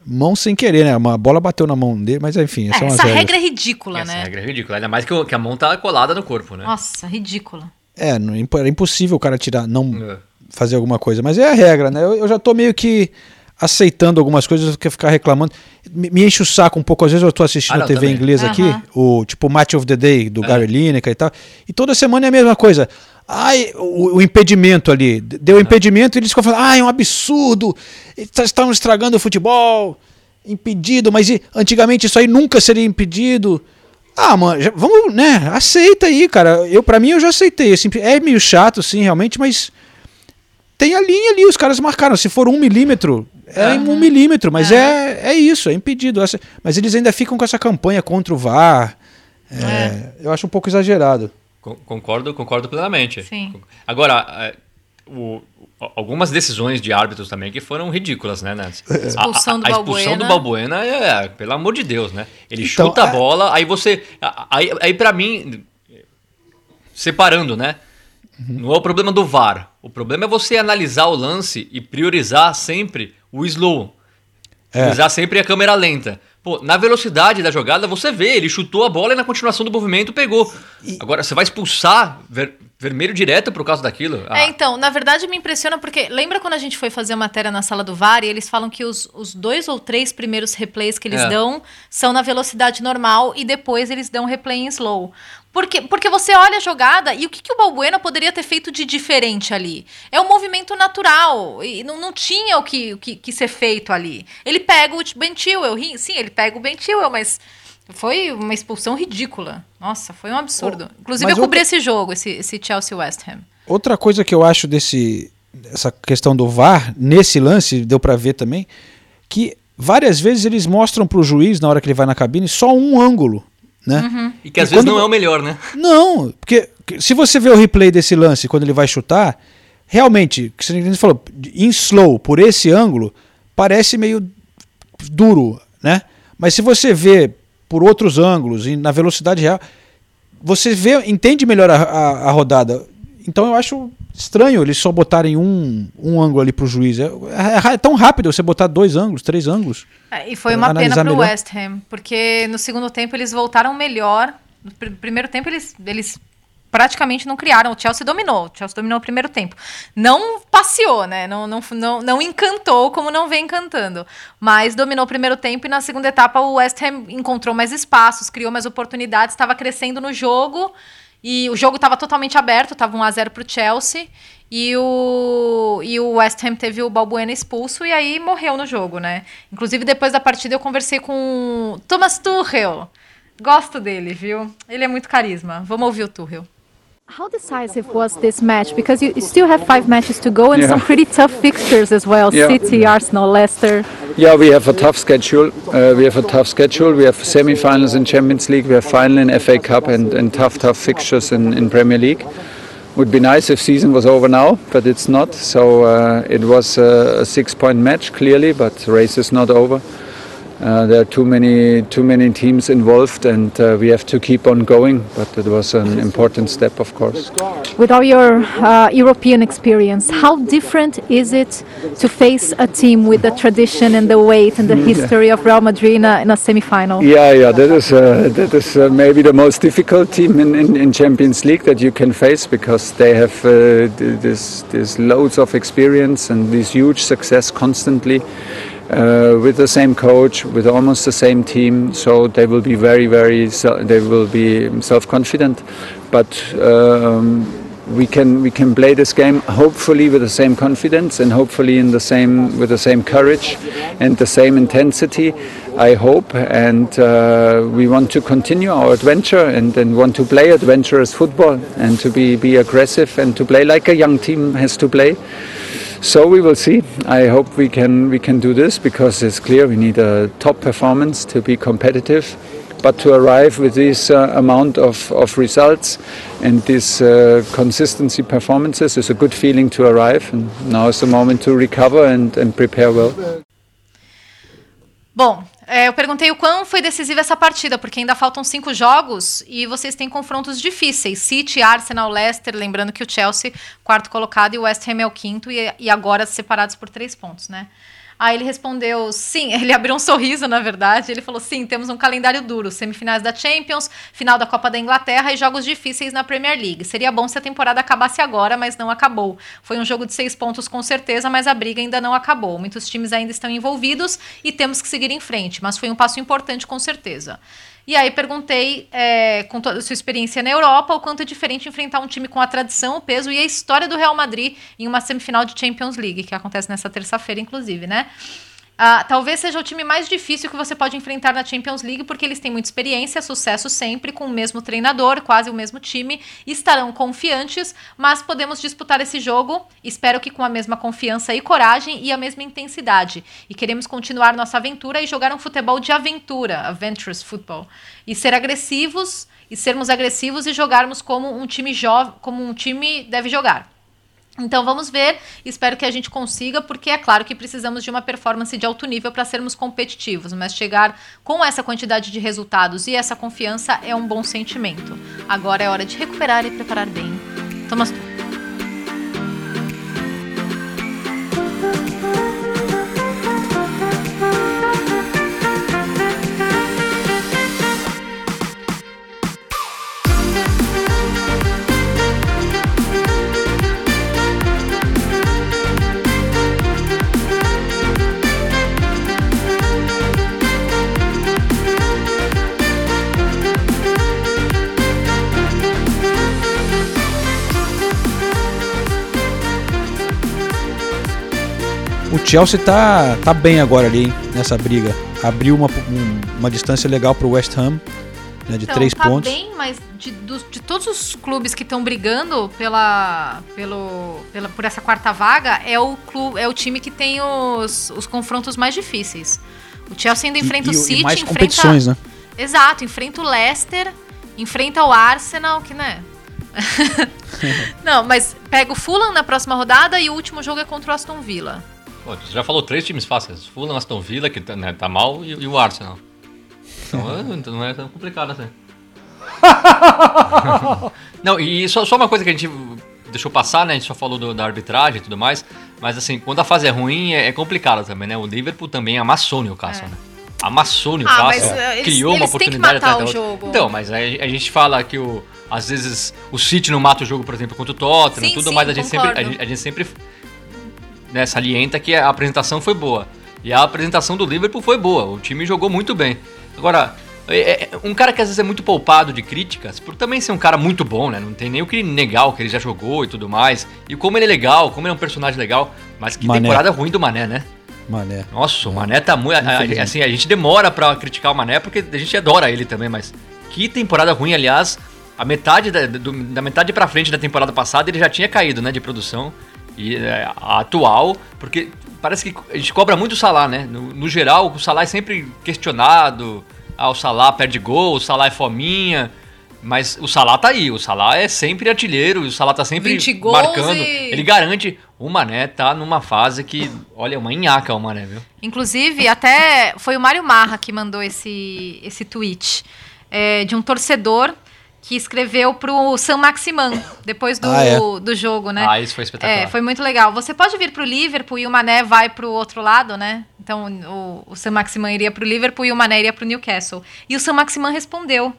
[SPEAKER 3] Mão sem querer, né? Uma bola bateu na mão dele, mas enfim,
[SPEAKER 4] É, essa
[SPEAKER 3] regras.
[SPEAKER 4] regra é ridícula,
[SPEAKER 5] Essa
[SPEAKER 4] né?
[SPEAKER 5] regra é ridícula. Ainda mais que, a mão tá colada no corpo, né?
[SPEAKER 4] Nossa, ridícula.
[SPEAKER 3] É, não- era impossível o cara tirar, não
[SPEAKER 5] É.
[SPEAKER 3] fazer alguma coisa. Mas é a regra, né? Eu, eu já tô meio que aceitando algumas coisas do que ficar reclamando. Me, me enche o saco um pouco. Às vezes eu tô assistindo
[SPEAKER 5] Ah, não,
[SPEAKER 3] a TV
[SPEAKER 5] também.
[SPEAKER 3] inglesa aqui,
[SPEAKER 4] Aham.
[SPEAKER 3] o tipo Match of the Day do
[SPEAKER 5] É.
[SPEAKER 3] Gary Lineker e tal. E toda semana é a mesma coisa. Ai, o, o impedimento ali. Deu impedimento e eles ficam falando, ah, é um absurdo. Estão estragando o futebol. Impedido, mas antigamente isso aí nunca seria impedido. Ah, mano, já- vamos, né? Aceita aí, cara. Eu, para mim, eu já aceitei. Assim, é meio chato, sim, realmente, mas tem a linha ali, os caras marcaram. Se for um milímetro, é em um milímetro, mas é, é isso, é impedido. Mas eles ainda ficam com essa campanha contra o VAR. É, Eu acho um pouco exagerado.
[SPEAKER 5] Con- Concordo, concordo plenamente.
[SPEAKER 4] Sim.
[SPEAKER 5] Agora, é, o- algumas decisões de árbitros também que foram ridículas, né, Nancy? A-
[SPEAKER 4] Expulsão do
[SPEAKER 5] a, a expulsão do
[SPEAKER 4] Balbuena.
[SPEAKER 5] Balbuena é, pelo amor de Deus, né? Ele
[SPEAKER 3] Então,
[SPEAKER 5] chuta a
[SPEAKER 3] é-
[SPEAKER 5] bola, aí você. Aí, aí para mim, separando, né? Não é o problema do VAR. O problema é você analisar o lance e priorizar sempre o slow.
[SPEAKER 3] É.
[SPEAKER 5] Priorizar sempre a câmera lenta. Pô, na velocidade da jogada, você vê, ele chutou a bola e na continuação do movimento pegou. Agora, você vai expulsar vermelho direto por causa daquilo? Ah,
[SPEAKER 4] É, então, na verdade me impressiona porque lembra quando a gente foi fazer a matéria na sala do VAR e eles falam que os, os dois ou três primeiros replays que eles
[SPEAKER 5] É.
[SPEAKER 4] dão são na velocidade normal e depois eles dão replay em slow. Porque, porque você olha a jogada e o que, que o Balbuena poderia ter feito de diferente ali? É um movimento natural e não, não tinha o que, o que, que ser feito ali. Ele pega o Ben Chilwell, sim, ele pega o Ben Chilwell, mas foi uma expulsão ridícula. Nossa, foi um absurdo. Inclusive
[SPEAKER 3] mas
[SPEAKER 4] eu cobri
[SPEAKER 3] outra-
[SPEAKER 4] esse jogo, esse, esse Chelsea West Ham.
[SPEAKER 3] Outra coisa que eu acho desse essa questão do VAR, nesse lance, deu pra ver também, que várias vezes eles mostram pro juiz, na hora que ele vai na cabine, só um ângulo. Né?
[SPEAKER 5] E que às
[SPEAKER 3] E
[SPEAKER 5] vezes
[SPEAKER 3] quando-
[SPEAKER 5] não é o melhor, né?
[SPEAKER 3] Não, porque se você vê o replay desse lance quando ele vai chutar, realmente, que você falou, em slow, por esse ângulo, parece meio duro, né? Mas se você vê por outros ângulos e na velocidade real, você vê, entende melhor a, a, a rodada. Então eu acho estranho eles só botarem um, um ângulo ali pro juiz. É, é- é tão rápido você botar dois ângulos, três ângulos.
[SPEAKER 4] É, e foi uma pena pro
[SPEAKER 3] melhor.
[SPEAKER 4] West Ham, porque no segundo tempo eles voltaram melhor. No pr- primeiro tempo eles, eles praticamente não criaram. O Chelsea dominou. O Chelsea dominou o primeiro tempo. Não passeou, né? Não, não, não, não encantou como não vem encantando. Mas dominou o primeiro tempo e na segunda etapa o West Ham encontrou mais espaços, criou mais oportunidades, estava crescendo no jogo. E o jogo estava totalmente aberto, estava 1x0 pro Chelsea. E o, e o West Ham teve o Balbuena expulso e aí morreu no jogo, né? Inclusive, depois da partida, eu conversei com o Thomas Tuchel. Gosto dele, viu? Ele é muito carisma. Vamos ouvir o Tuchel.
[SPEAKER 6] How decisive was this match? Because you, you still have five matches to go and
[SPEAKER 7] Yeah.
[SPEAKER 6] some pretty tough fixtures as well.
[SPEAKER 7] Yeah.
[SPEAKER 6] City, Arsenal, Leicester.
[SPEAKER 7] Yeah, we have a tough schedule. Uh, we have a tough schedule. We have semi-finals in Champions League. We have final in FA Cup and, and tough, tough fixtures in, in Premier League. Would be nice if season was over now, but it's not. So uh, it was a, a six-point match clearly, but race is not over. Uh, there are too many too many teams involved, and uh, we have to keep on going. But it was an important step, of course.
[SPEAKER 6] With all your uh, European experience, how different is it to face a team with the tradition and the weight and the history of Real Madrid in a, in a semi-final?
[SPEAKER 7] Yeah, yeah, that is uh, that is uh, maybe the most difficult team in, in, in Champions League that you can face because they have uh, this this loads of experience and this huge success constantly. Uh, with the same coach, with almost the same team, so they will be very, very, they will be self-confident. But um, we can we can play this game hopefully with the same confidence and hopefully in the same with the same courage and the same intensity. I hope, and uh, we want to continue our adventure and, and want to play adventurous football and to be be aggressive and to play like a young team has to play. So we will see. I hope we can we can do this because it's clear we need a top performance to be competitive. But to arrive with this uh, amount of, of results and this uh, consistency performances is a good feeling to arrive. And now is the moment to recover and, and prepare well.
[SPEAKER 4] Bom, é, eu perguntei o quão foi decisiva essa partida, porque ainda faltam cinco jogos e vocês têm confrontos difíceis. City, Arsenal, Leicester, lembrando que o Chelsea, quarto colocado, e o West Ham é o quinto, e, e agora separados por três pontos, né? Aí ele respondeu sim, ele abriu um sorriso, na verdade. Ele falou: sim, temos um calendário duro, semifinais da Champions, final da Copa da Inglaterra e jogos difíceis na Premier League. Seria bom se a temporada acabasse agora, mas não acabou. Foi um jogo de seis pontos com certeza, mas a briga ainda não acabou. Muitos times ainda estão envolvidos e temos que seguir em frente, mas foi um passo importante com certeza. E aí perguntei, é, com toda a sua experiência na Europa, o quanto é diferente enfrentar um time com a tradição, o peso e a história do Real Madrid em uma semifinal de Champions League, que acontece nessa terça-feira, inclusive, né? Ah, talvez seja o time mais difícil que você pode enfrentar na Champions League, porque eles têm muita experiência, sucesso sempre, com o mesmo treinador, quase o mesmo time, estarão confiantes, mas podemos disputar esse jogo, espero que com a mesma confiança e coragem e a mesma intensidade. E queremos continuar nossa aventura e jogar um futebol de aventura, adventurous football, e ser agressivos, e sermos agressivos e jogarmos como um time jovem, como um time deve jogar. Então vamos ver, espero que a gente consiga, porque é claro que precisamos de uma performance de alto nível para sermos competitivos, mas chegar com essa quantidade de resultados e essa confiança é um bom sentimento. Agora é hora de recuperar e preparar bem. Thomas Tuchel.
[SPEAKER 3] Chelsea tá, tá bem agora ali, hein, nessa briga. Abriu uma, um- uma distância legal pro West Ham, né, de
[SPEAKER 4] Então,
[SPEAKER 3] três
[SPEAKER 4] tá
[SPEAKER 3] pontos.
[SPEAKER 4] bem, mas de, dos- de todos os clubes que estão brigando pela, pelo, pela, por essa quarta vaga, é o, clube, é o time que tem os, os confrontos mais difíceis. O Chelsea ainda enfrenta
[SPEAKER 3] e,
[SPEAKER 4] o
[SPEAKER 3] e
[SPEAKER 4] City,
[SPEAKER 3] mais
[SPEAKER 4] enfrenta.
[SPEAKER 3] competições, né?
[SPEAKER 4] Exato, enfrenta o Leicester, enfrenta o Arsenal, que né? Não, mas pega o Fulham na próxima rodada e o último jogo é contra o Aston Villa.
[SPEAKER 5] Pô, você já falou três times fáceis. Fulham, Aston Villa, que tá, né, tá mal, e, e o Arsenal. Então é, então não é tão complicado assim. não, e só, só uma coisa que a gente deixou passar, né? A gente só falou do- da arbitragem e tudo mais. Mas assim, quando a fase é ruim, é, é complicado também, né? O Liverpool também amassou o Newcastle,
[SPEAKER 4] É.
[SPEAKER 5] né? Amassou o
[SPEAKER 4] Ah,
[SPEAKER 5] Newcastle.
[SPEAKER 4] mas, eh, eles-
[SPEAKER 5] criou uma
[SPEAKER 4] eles têm que
[SPEAKER 5] oportunidade atrás
[SPEAKER 4] o jogo.
[SPEAKER 5] Então, mas aí a gente fala que o, às vezes o City não mata o jogo, por exemplo, contra o Tottenham,
[SPEAKER 4] Sim,
[SPEAKER 5] tudo
[SPEAKER 4] sim,
[SPEAKER 5] mais. A gente, sempre, a, gente, a gente sempre né, salienta que a apresentação foi boa. E a apresentação do Liverpool foi boa. O time jogou muito bem. Agora, é- é- um cara que às vezes é muito poupado de críticas, por também ser um cara muito bom, né? Não tem nem o que negar o que ele já jogou e tudo mais. E como ele é legal, como ele é um personagem legal. Mas que
[SPEAKER 3] Mané.
[SPEAKER 5] temporada ruim do Mané, né?
[SPEAKER 3] Mané.
[SPEAKER 5] Nossa, o Mané tá muito. Assim, a gente demora pra criticar o Mané porque a gente adora ele também, mas que temporada ruim, aliás. a metade da, do, da metade para frente da temporada passada ele já tinha caído, né, de produção. E é, atual, porque parece que a gente cobra muito o Salah, né? No, no, geral, o Salah é sempre questionado. Ah, o Salah perde gol, o Salah é fominha. Mas o Salah tá aí, o Salah é sempre artilheiro, o Salah tá sempre marcando. E... Ele garante. O Mané tá numa fase que, olha, uma nhaca o Mané, viu?
[SPEAKER 4] Inclusive, até foi o Mário Marra que mandou esse, esse tweet é, de um torcedor que escreveu pro Sam Maximan, depois do, ah, é. do jogo, né?
[SPEAKER 5] Ah, isso foi espetacular.
[SPEAKER 4] É, foi muito legal. Você pode vir pro Liverpool e o Mané vai pro outro lado, né? Então o, o Sam Maximan iria pro Liverpool e o Mané iria pro Newcastle. E o Sam Maximan respondeu.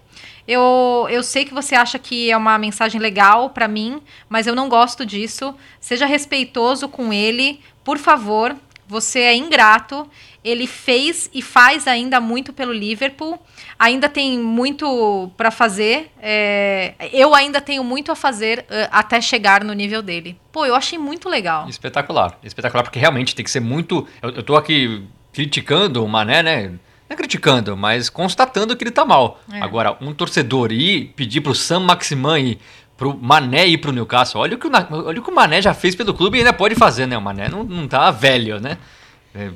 [SPEAKER 4] Eu, eu sei que você acha que é uma mensagem legal para mim, mas eu não gosto disso. Seja respeitoso com ele, por favor. Você é ingrato. Ele fez e faz ainda muito pelo Liverpool. Ainda tem muito para fazer. É, eu ainda tenho muito a fazer uh, até chegar no nível dele. Pô, eu achei muito legal.
[SPEAKER 5] Espetacular. Espetacular, porque realmente tem que ser muito. Eu, eu tô aqui criticando o Mané, né? Não é criticando, mas constatando que ele tá mal. É. Agora, um torcedor ir pedir pro Sam Maximan ir pro Mané ir pro Newcastle. Olha o, que o, olha o que o Mané já fez pelo clube e ainda pode fazer, né? O Mané não, não tá velho, né? É,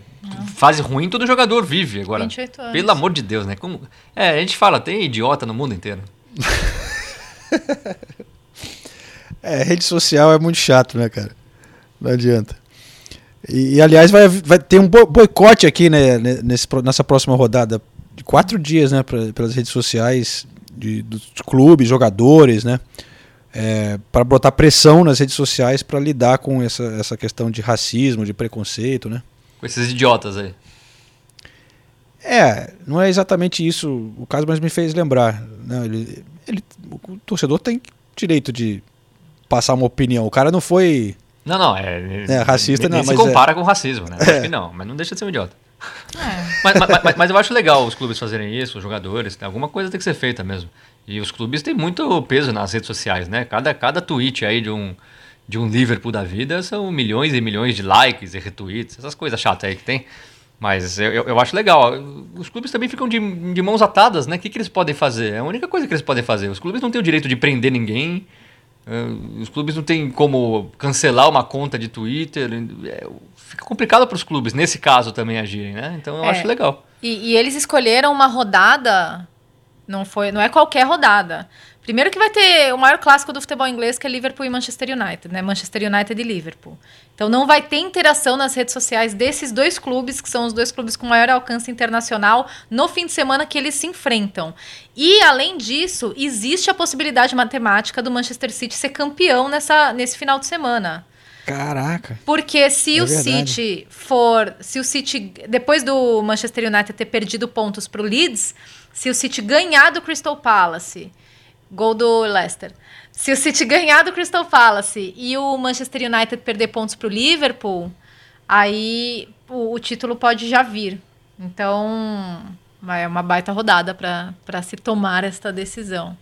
[SPEAKER 5] fase ruim todo jogador vive agora. 28 anos. Pelo amor de Deus, né? Como, é, a gente fala, tem idiota no mundo inteiro.
[SPEAKER 3] é, rede social é muito chato, né, cara? Não adianta. E, e aliás, vai, vai ter um boicote aqui, né, nesse, nessa próxima rodada. De quatro dias, né, pra, pelas redes sociais, de, dos clubes, jogadores, né? É, para botar pressão nas redes sociais para lidar com essa, essa questão de racismo, de preconceito, né?
[SPEAKER 5] Com esses idiotas aí.
[SPEAKER 3] É, não é exatamente isso o caso, mas me fez lembrar. Né? Ele, ele, o torcedor tem direito de passar uma opinião. O cara não foi.
[SPEAKER 5] Não, não, é.
[SPEAKER 3] é racista, não.
[SPEAKER 5] mas se compara é... com racismo, né? É. Acho que não, mas não deixa de ser um idiota. É. Mas, mas, mas, mas, eu acho legal os clubes fazerem isso, os jogadores, alguma coisa tem que ser feita mesmo. E os clubes têm muito peso nas redes sociais, né? Cada, cada tweet aí de um, de um Liverpool da vida são milhões e milhões de likes e retweets, essas coisas chatas aí que tem. Mas eu, eu acho legal. Os clubes também ficam de, de mãos atadas, né? O que, que eles podem fazer? É a única coisa que eles podem fazer. Os clubes não têm o direito de prender ninguém. Uh, os clubes não têm como cancelar uma conta de Twitter. É, fica complicado para os clubes, nesse caso, também agirem, né? Então eu é. acho legal.
[SPEAKER 4] E, e, eles escolheram uma rodada, não, foi, não é qualquer rodada. Primeiro que vai ter o maior clássico do futebol inglês, que é Liverpool e Manchester United, né? Manchester United e Liverpool. Então não vai ter interação nas redes sociais desses dois clubes, que são os dois clubes com maior alcance internacional, no fim de semana que eles se enfrentam. E, além disso, existe a possibilidade matemática do Manchester City ser campeão nessa, nesse final de semana.
[SPEAKER 3] Caraca.
[SPEAKER 4] Porque se é o verdade. City for. Se o City. Depois do Manchester United ter perdido pontos para o Leeds, se o City ganhar do Crystal Palace Gol do Leicester. Se o City ganhar do Crystal Palace e o Manchester United perder pontos para o Liverpool, aí o, o, título pode já vir. Então, é uma baita rodada para se tomar esta decisão.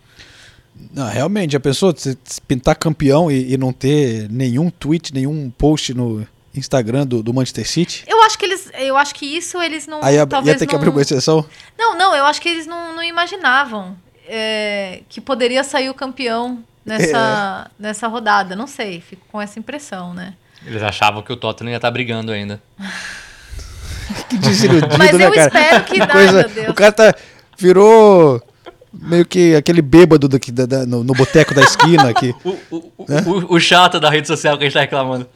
[SPEAKER 3] Não, realmente, a pessoa se pintar campeão e, e, não ter nenhum tweet, nenhum post no Instagram do, do, Manchester City.
[SPEAKER 4] Eu acho que eles. Eu acho que isso eles não.
[SPEAKER 3] Aí a, talvez ia ter não... que abrir uma exceção?
[SPEAKER 4] Não, não, eu acho que eles não, não imaginavam é, que poderia sair o campeão nessa, é. nessa rodada. Não sei, fico com essa impressão, né?
[SPEAKER 5] Eles achavam que o Tottenham ia estar tá brigando ainda.
[SPEAKER 3] que desiludido,
[SPEAKER 4] Mas
[SPEAKER 3] né,
[SPEAKER 4] eu cara? espero que, que coisa, meu Deus.
[SPEAKER 3] O cara tá, virou meio que aquele bêbado daqui, da, da, no, no boteco da esquina aqui.
[SPEAKER 5] o, o, né? o, o, chato da rede social que a gente tá reclamando.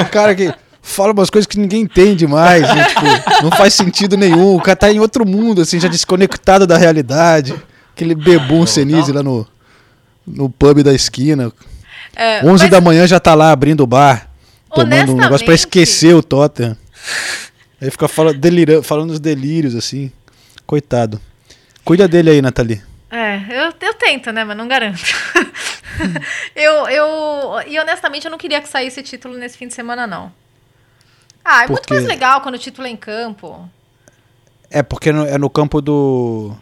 [SPEAKER 3] O cara que fala umas coisas que ninguém entende mais, e, tipo, não faz sentido nenhum. O cara tá em outro mundo, assim, já desconectado da realidade. Aquele bebum ah, Senise lá no, no pub da esquina. É, 11 mas... da manhã já tá lá abrindo o bar, tomando um negócio para esquecer o Tottenham. Aí fica falando, delirando, falando os delírios, assim. Coitado. Cuida dele aí, Nathalie.
[SPEAKER 4] É, eu, eu tento, né? Mas não garanto. eu, eu. E honestamente, eu não queria que saísse título nesse fim de semana, não. Ah, é porque... muito mais legal quando o título é em campo.
[SPEAKER 3] É, porque é no campo do.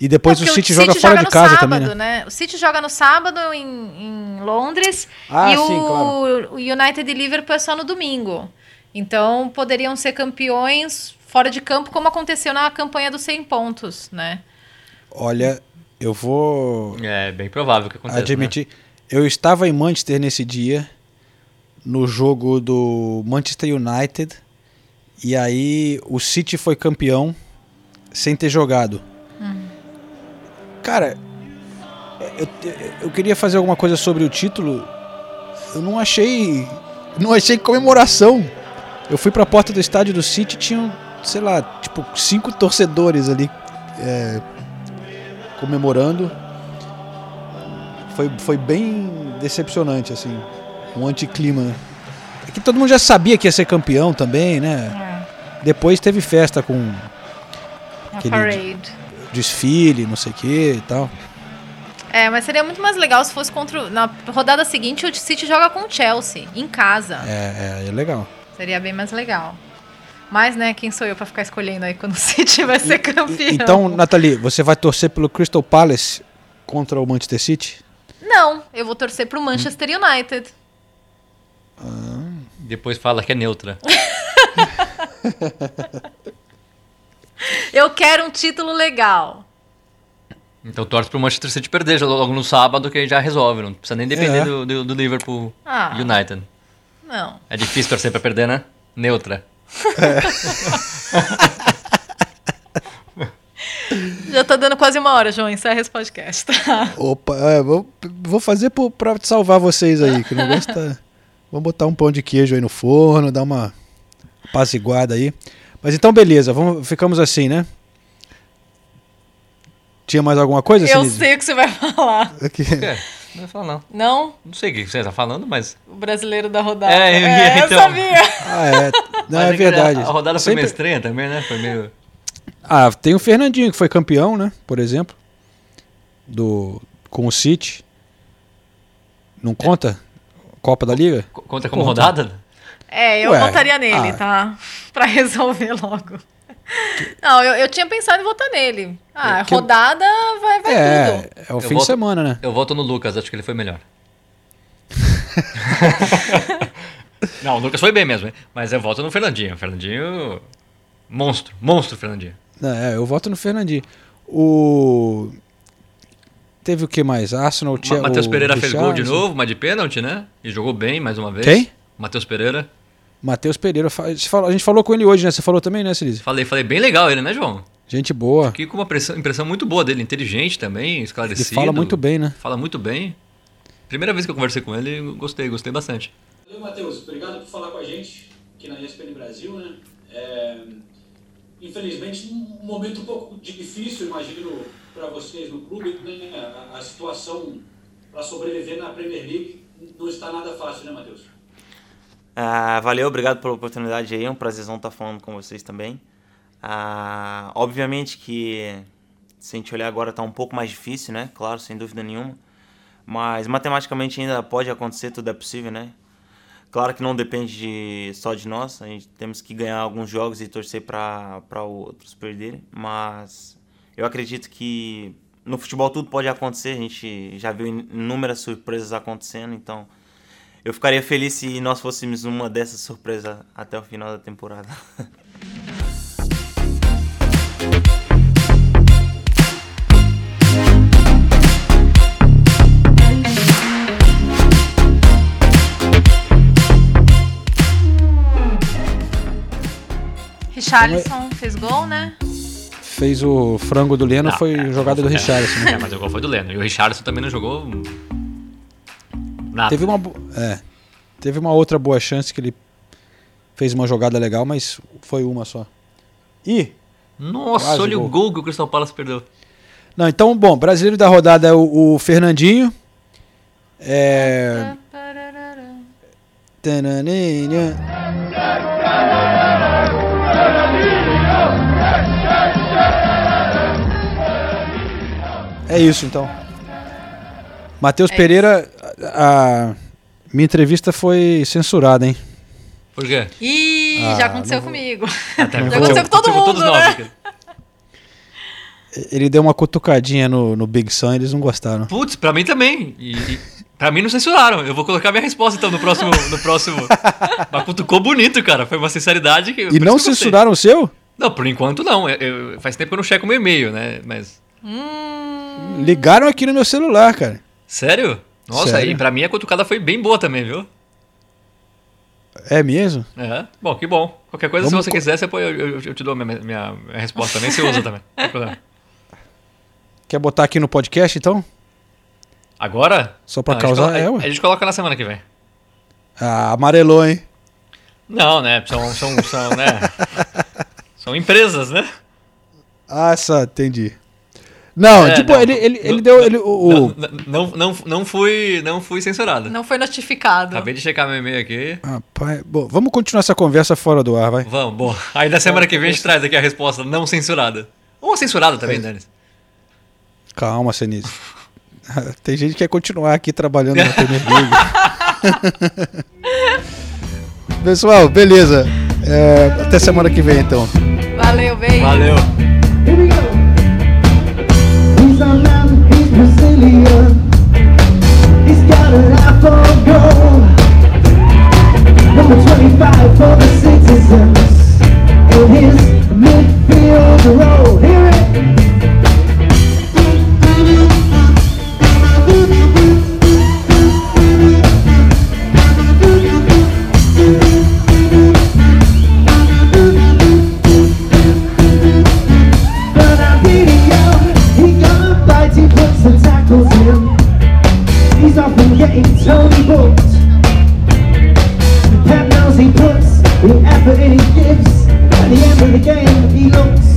[SPEAKER 3] E depois é o City, o joga fora de casa
[SPEAKER 4] sábado,
[SPEAKER 3] também, né?
[SPEAKER 4] né? O City joga no sábado em, em Londres ah, e sim, o, claro. o United e Liverpool é só no domingo. Então poderiam ser campeões fora de campo, como aconteceu na campanha dos 100 pontos, né?
[SPEAKER 3] Olha, Eu vou
[SPEAKER 5] É bem provável que aconteça.
[SPEAKER 3] admitir. Eu estava em Manchester nesse dia, no jogo do Manchester United, e aí o City foi campeão sem ter jogado. Cara, eu, eu queria fazer alguma coisa sobre o título. Eu não achei. Não achei comemoração. Eu fui pra porta do estádio do City tinham, sei lá, tipo, cinco torcedores ali é, comemorando. Foi, foi bem decepcionante, assim. Um anticlima. É que todo mundo já sabia que ia ser campeão também, né? Depois teve festa com Aquele
[SPEAKER 4] parade.
[SPEAKER 3] Desfile, não sei o que e tal.
[SPEAKER 4] É, mas seria muito mais legal se fosse contra. o- Na rodada seguinte, o City joga com o Chelsea, em casa.
[SPEAKER 3] É, é, é legal.
[SPEAKER 4] Seria bem mais legal. Mas, né, quem sou eu pra ficar escolhendo aí quando o City vai ser campeão?
[SPEAKER 3] Então, Nathalie, você vai torcer pelo Crystal Palace contra o Manchester City?
[SPEAKER 4] Não, eu vou torcer pro Manchester United.
[SPEAKER 5] Né? Depois fala que é neutra.
[SPEAKER 4] Eu quero um título legal.
[SPEAKER 5] Então torce pro Manchester City perder já logo no sábado, que já resolve. Não precisa nem depender
[SPEAKER 3] É.
[SPEAKER 5] do, do, do Liverpool
[SPEAKER 4] Ah.
[SPEAKER 5] United.
[SPEAKER 4] Não.
[SPEAKER 5] É difícil torcer pra perder, né? Neutra.
[SPEAKER 4] Já tá dando quase uma hora, João. Encerra esse podcast, tá?
[SPEAKER 3] Opa, é, vou, vou fazer pro, pra salvar vocês aí, que o negócio tá... Vamos botar um pão de queijo aí no forno, dar uma apaziguada aí. Mas então, beleza, vamos, ficamos assim, né? Tinha mais alguma coisa,
[SPEAKER 4] Eu
[SPEAKER 3] Sinise?
[SPEAKER 4] sei o que você vai falar.
[SPEAKER 5] É, não vai falar não.
[SPEAKER 4] Não?
[SPEAKER 5] Não sei o que você tá falando, mas...
[SPEAKER 4] O brasileiro da rodada.
[SPEAKER 5] É, eu ia,
[SPEAKER 4] eu
[SPEAKER 5] então.
[SPEAKER 4] sabia.
[SPEAKER 3] Ah, é. Não,
[SPEAKER 5] mas
[SPEAKER 3] é verdade.
[SPEAKER 5] A, a rodada foi
[SPEAKER 3] Sempre-
[SPEAKER 5] meio estranha também, né? Foi meio...
[SPEAKER 3] Ah, tem o Fernandinho, que foi campeão, né? Por exemplo. Do, com o City. Não conta? Copa da Liga?
[SPEAKER 5] Co- Conta como
[SPEAKER 3] Conta.
[SPEAKER 5] rodada?
[SPEAKER 4] É, eu
[SPEAKER 3] Ué,
[SPEAKER 4] votaria nele,
[SPEAKER 3] ah.
[SPEAKER 4] tá? Pra resolver logo. Não, eu, eu tinha pensado em votar nele. Ah,
[SPEAKER 3] que-
[SPEAKER 4] rodada vai, vai
[SPEAKER 3] É,
[SPEAKER 4] tudo.
[SPEAKER 3] é o
[SPEAKER 5] Eu
[SPEAKER 3] fim de
[SPEAKER 5] voto-
[SPEAKER 3] semana, né?
[SPEAKER 5] Eu voto no Lucas, acho que ele foi melhor. não, o Lucas foi bem mesmo, hein? mas eu voto no Fernandinho. Fernandinho. Monstro, monstro, Fernandinho.
[SPEAKER 3] Não, é, eu voto no Fernandinho. O. Teve o que mais? Arsenal.
[SPEAKER 5] Matheus
[SPEAKER 3] o
[SPEAKER 5] Pereira fez gol de novo, mas de pênalti, né? E jogou bem mais uma vez.
[SPEAKER 3] Quem?
[SPEAKER 5] Matheus Pereira.
[SPEAKER 3] Matheus Pereira. fa- você falou- A gente falou com ele hoje, né? Você falou também, né, Celise?
[SPEAKER 5] Falei, falei bem legal ele, né, João?
[SPEAKER 3] Gente boa.
[SPEAKER 5] Fiquei com uma pressão- impressão muito boa dele, inteligente também,
[SPEAKER 3] Ele
[SPEAKER 5] esclarecido.
[SPEAKER 3] fala muito bem, né?
[SPEAKER 5] Fala muito bem. Primeira vez que eu conversei com ele, gostei, gostei bastante.
[SPEAKER 8] Valeu, Matheus. Obrigado por falar com a gente aqui na ESPN Brasil, né? É, infelizmente, um momento um pouco difícil, imagino, para vocês no clube, né? A, a situação para sobreviver na Premier League não está nada fácil, né, Matheus?
[SPEAKER 9] Ah, valeu, obrigado pela oportunidade aí. É um prazerzão estar falando com vocês também. Ah, obviamente que se a gente olhar agora tá um pouco mais difícil, né? Claro, sem dúvida nenhuma. Mas matematicamente ainda pode acontecer, tudo é possível, né? Claro que não depende de- só de nós, a gente temos que ganhar alguns jogos e torcer para outros perderem, mas eu acredito que no futebol tudo pode acontecer, a gente já viu inúmeras surpresas acontecendo, então eu ficaria feliz se nós fôssemos uma dessas surpresas até o final da temporada.
[SPEAKER 4] Richarlison fez gol, né?
[SPEAKER 3] Fez o frango do Leno,
[SPEAKER 5] Não,
[SPEAKER 3] foi
[SPEAKER 5] é,
[SPEAKER 3] jogada do
[SPEAKER 5] é,
[SPEAKER 3] Richarlison. né?
[SPEAKER 5] É, mas o gol foi do Leno. E o Richardson também não jogou. Nada.
[SPEAKER 3] Teve uma, é, teve uma outra boa chance que ele fez uma jogada legal, mas foi uma só. Ih!
[SPEAKER 5] Nossa,
[SPEAKER 3] Quase
[SPEAKER 5] olha
[SPEAKER 3] gol.
[SPEAKER 5] o gol que o Crystal Palace perdeu.
[SPEAKER 3] Não, então, bom, brasileiro da rodada é o, o Fernandinho. É. É isso então. Matheus
[SPEAKER 4] É
[SPEAKER 3] Pereira, a, minha entrevista foi censurada, hein?
[SPEAKER 5] Por quê?
[SPEAKER 4] Ih,
[SPEAKER 3] Ah,
[SPEAKER 4] já aconteceu
[SPEAKER 3] não
[SPEAKER 4] comigo.
[SPEAKER 5] Até
[SPEAKER 4] Já aconteceu com todo mundo, né?
[SPEAKER 5] nós.
[SPEAKER 3] Ele deu uma cutucadinha no, no Big Sun, eles não gostaram.
[SPEAKER 5] Putz, pra mim também. E, e pra mim não censuraram. Eu vou colocar minha resposta então no próximo. No próximo. Mas cutucou bonito, cara. Foi uma sinceridade que.
[SPEAKER 3] E não
[SPEAKER 5] que
[SPEAKER 3] censuraram o seu?
[SPEAKER 5] Não, por enquanto não. Eu- eu- faz tempo que eu não checo meu e-mail, né? Mas.
[SPEAKER 4] Hum,
[SPEAKER 3] Ligaram aqui no meu celular, cara.
[SPEAKER 5] Sério? Nossa,
[SPEAKER 3] Sério?
[SPEAKER 5] aí pra mim a cutucada foi bem boa também, viu?
[SPEAKER 3] É mesmo?
[SPEAKER 5] É, bom, que bom. Qualquer coisa,
[SPEAKER 3] Vamos
[SPEAKER 5] se você
[SPEAKER 3] co-
[SPEAKER 5] quiser, você pode, eu, eu- te dou a minha, minha- minha resposta também, você usa também.
[SPEAKER 3] Quer botar aqui no podcast, então?
[SPEAKER 5] Agora?
[SPEAKER 3] Só pra
[SPEAKER 5] Não, a gente
[SPEAKER 3] causar? É,
[SPEAKER 5] a, a gente coloca na semana que vem.
[SPEAKER 3] Ah, amarelou, hein?
[SPEAKER 5] Não, né? São, são, são, né? São empresas, né?
[SPEAKER 3] Ah, só, entendi. Não,
[SPEAKER 5] É,
[SPEAKER 3] tipo,
[SPEAKER 5] não,
[SPEAKER 3] ele, ele,
[SPEAKER 5] não,
[SPEAKER 3] ele deu. Ele, o, o-
[SPEAKER 5] Não, não, não, não, fui, não fui censurado.
[SPEAKER 4] Não foi notificado.
[SPEAKER 5] Acabei de checar meu e-mail aqui.
[SPEAKER 3] Rapaz, bom, vamos continuar essa conversa fora do ar, vai.
[SPEAKER 5] Vamos, bom. Aí na semana que vem a gente traz aqui a resposta não censurada. Ou censurada também, Dani.
[SPEAKER 3] Calma, Senise. Tem gente que quer continuar aqui trabalhando na Premier League. Pessoal, beleza. É, até semana que vem, então.
[SPEAKER 4] Valeu, beijo.
[SPEAKER 5] Valeu.
[SPEAKER 10] He's a man, Brazilian. He's got an gold. Number 25 for the citizens. In his midfield role. Getting Tony booked. The knows he puts the effort in he gives. At the end of the game he looks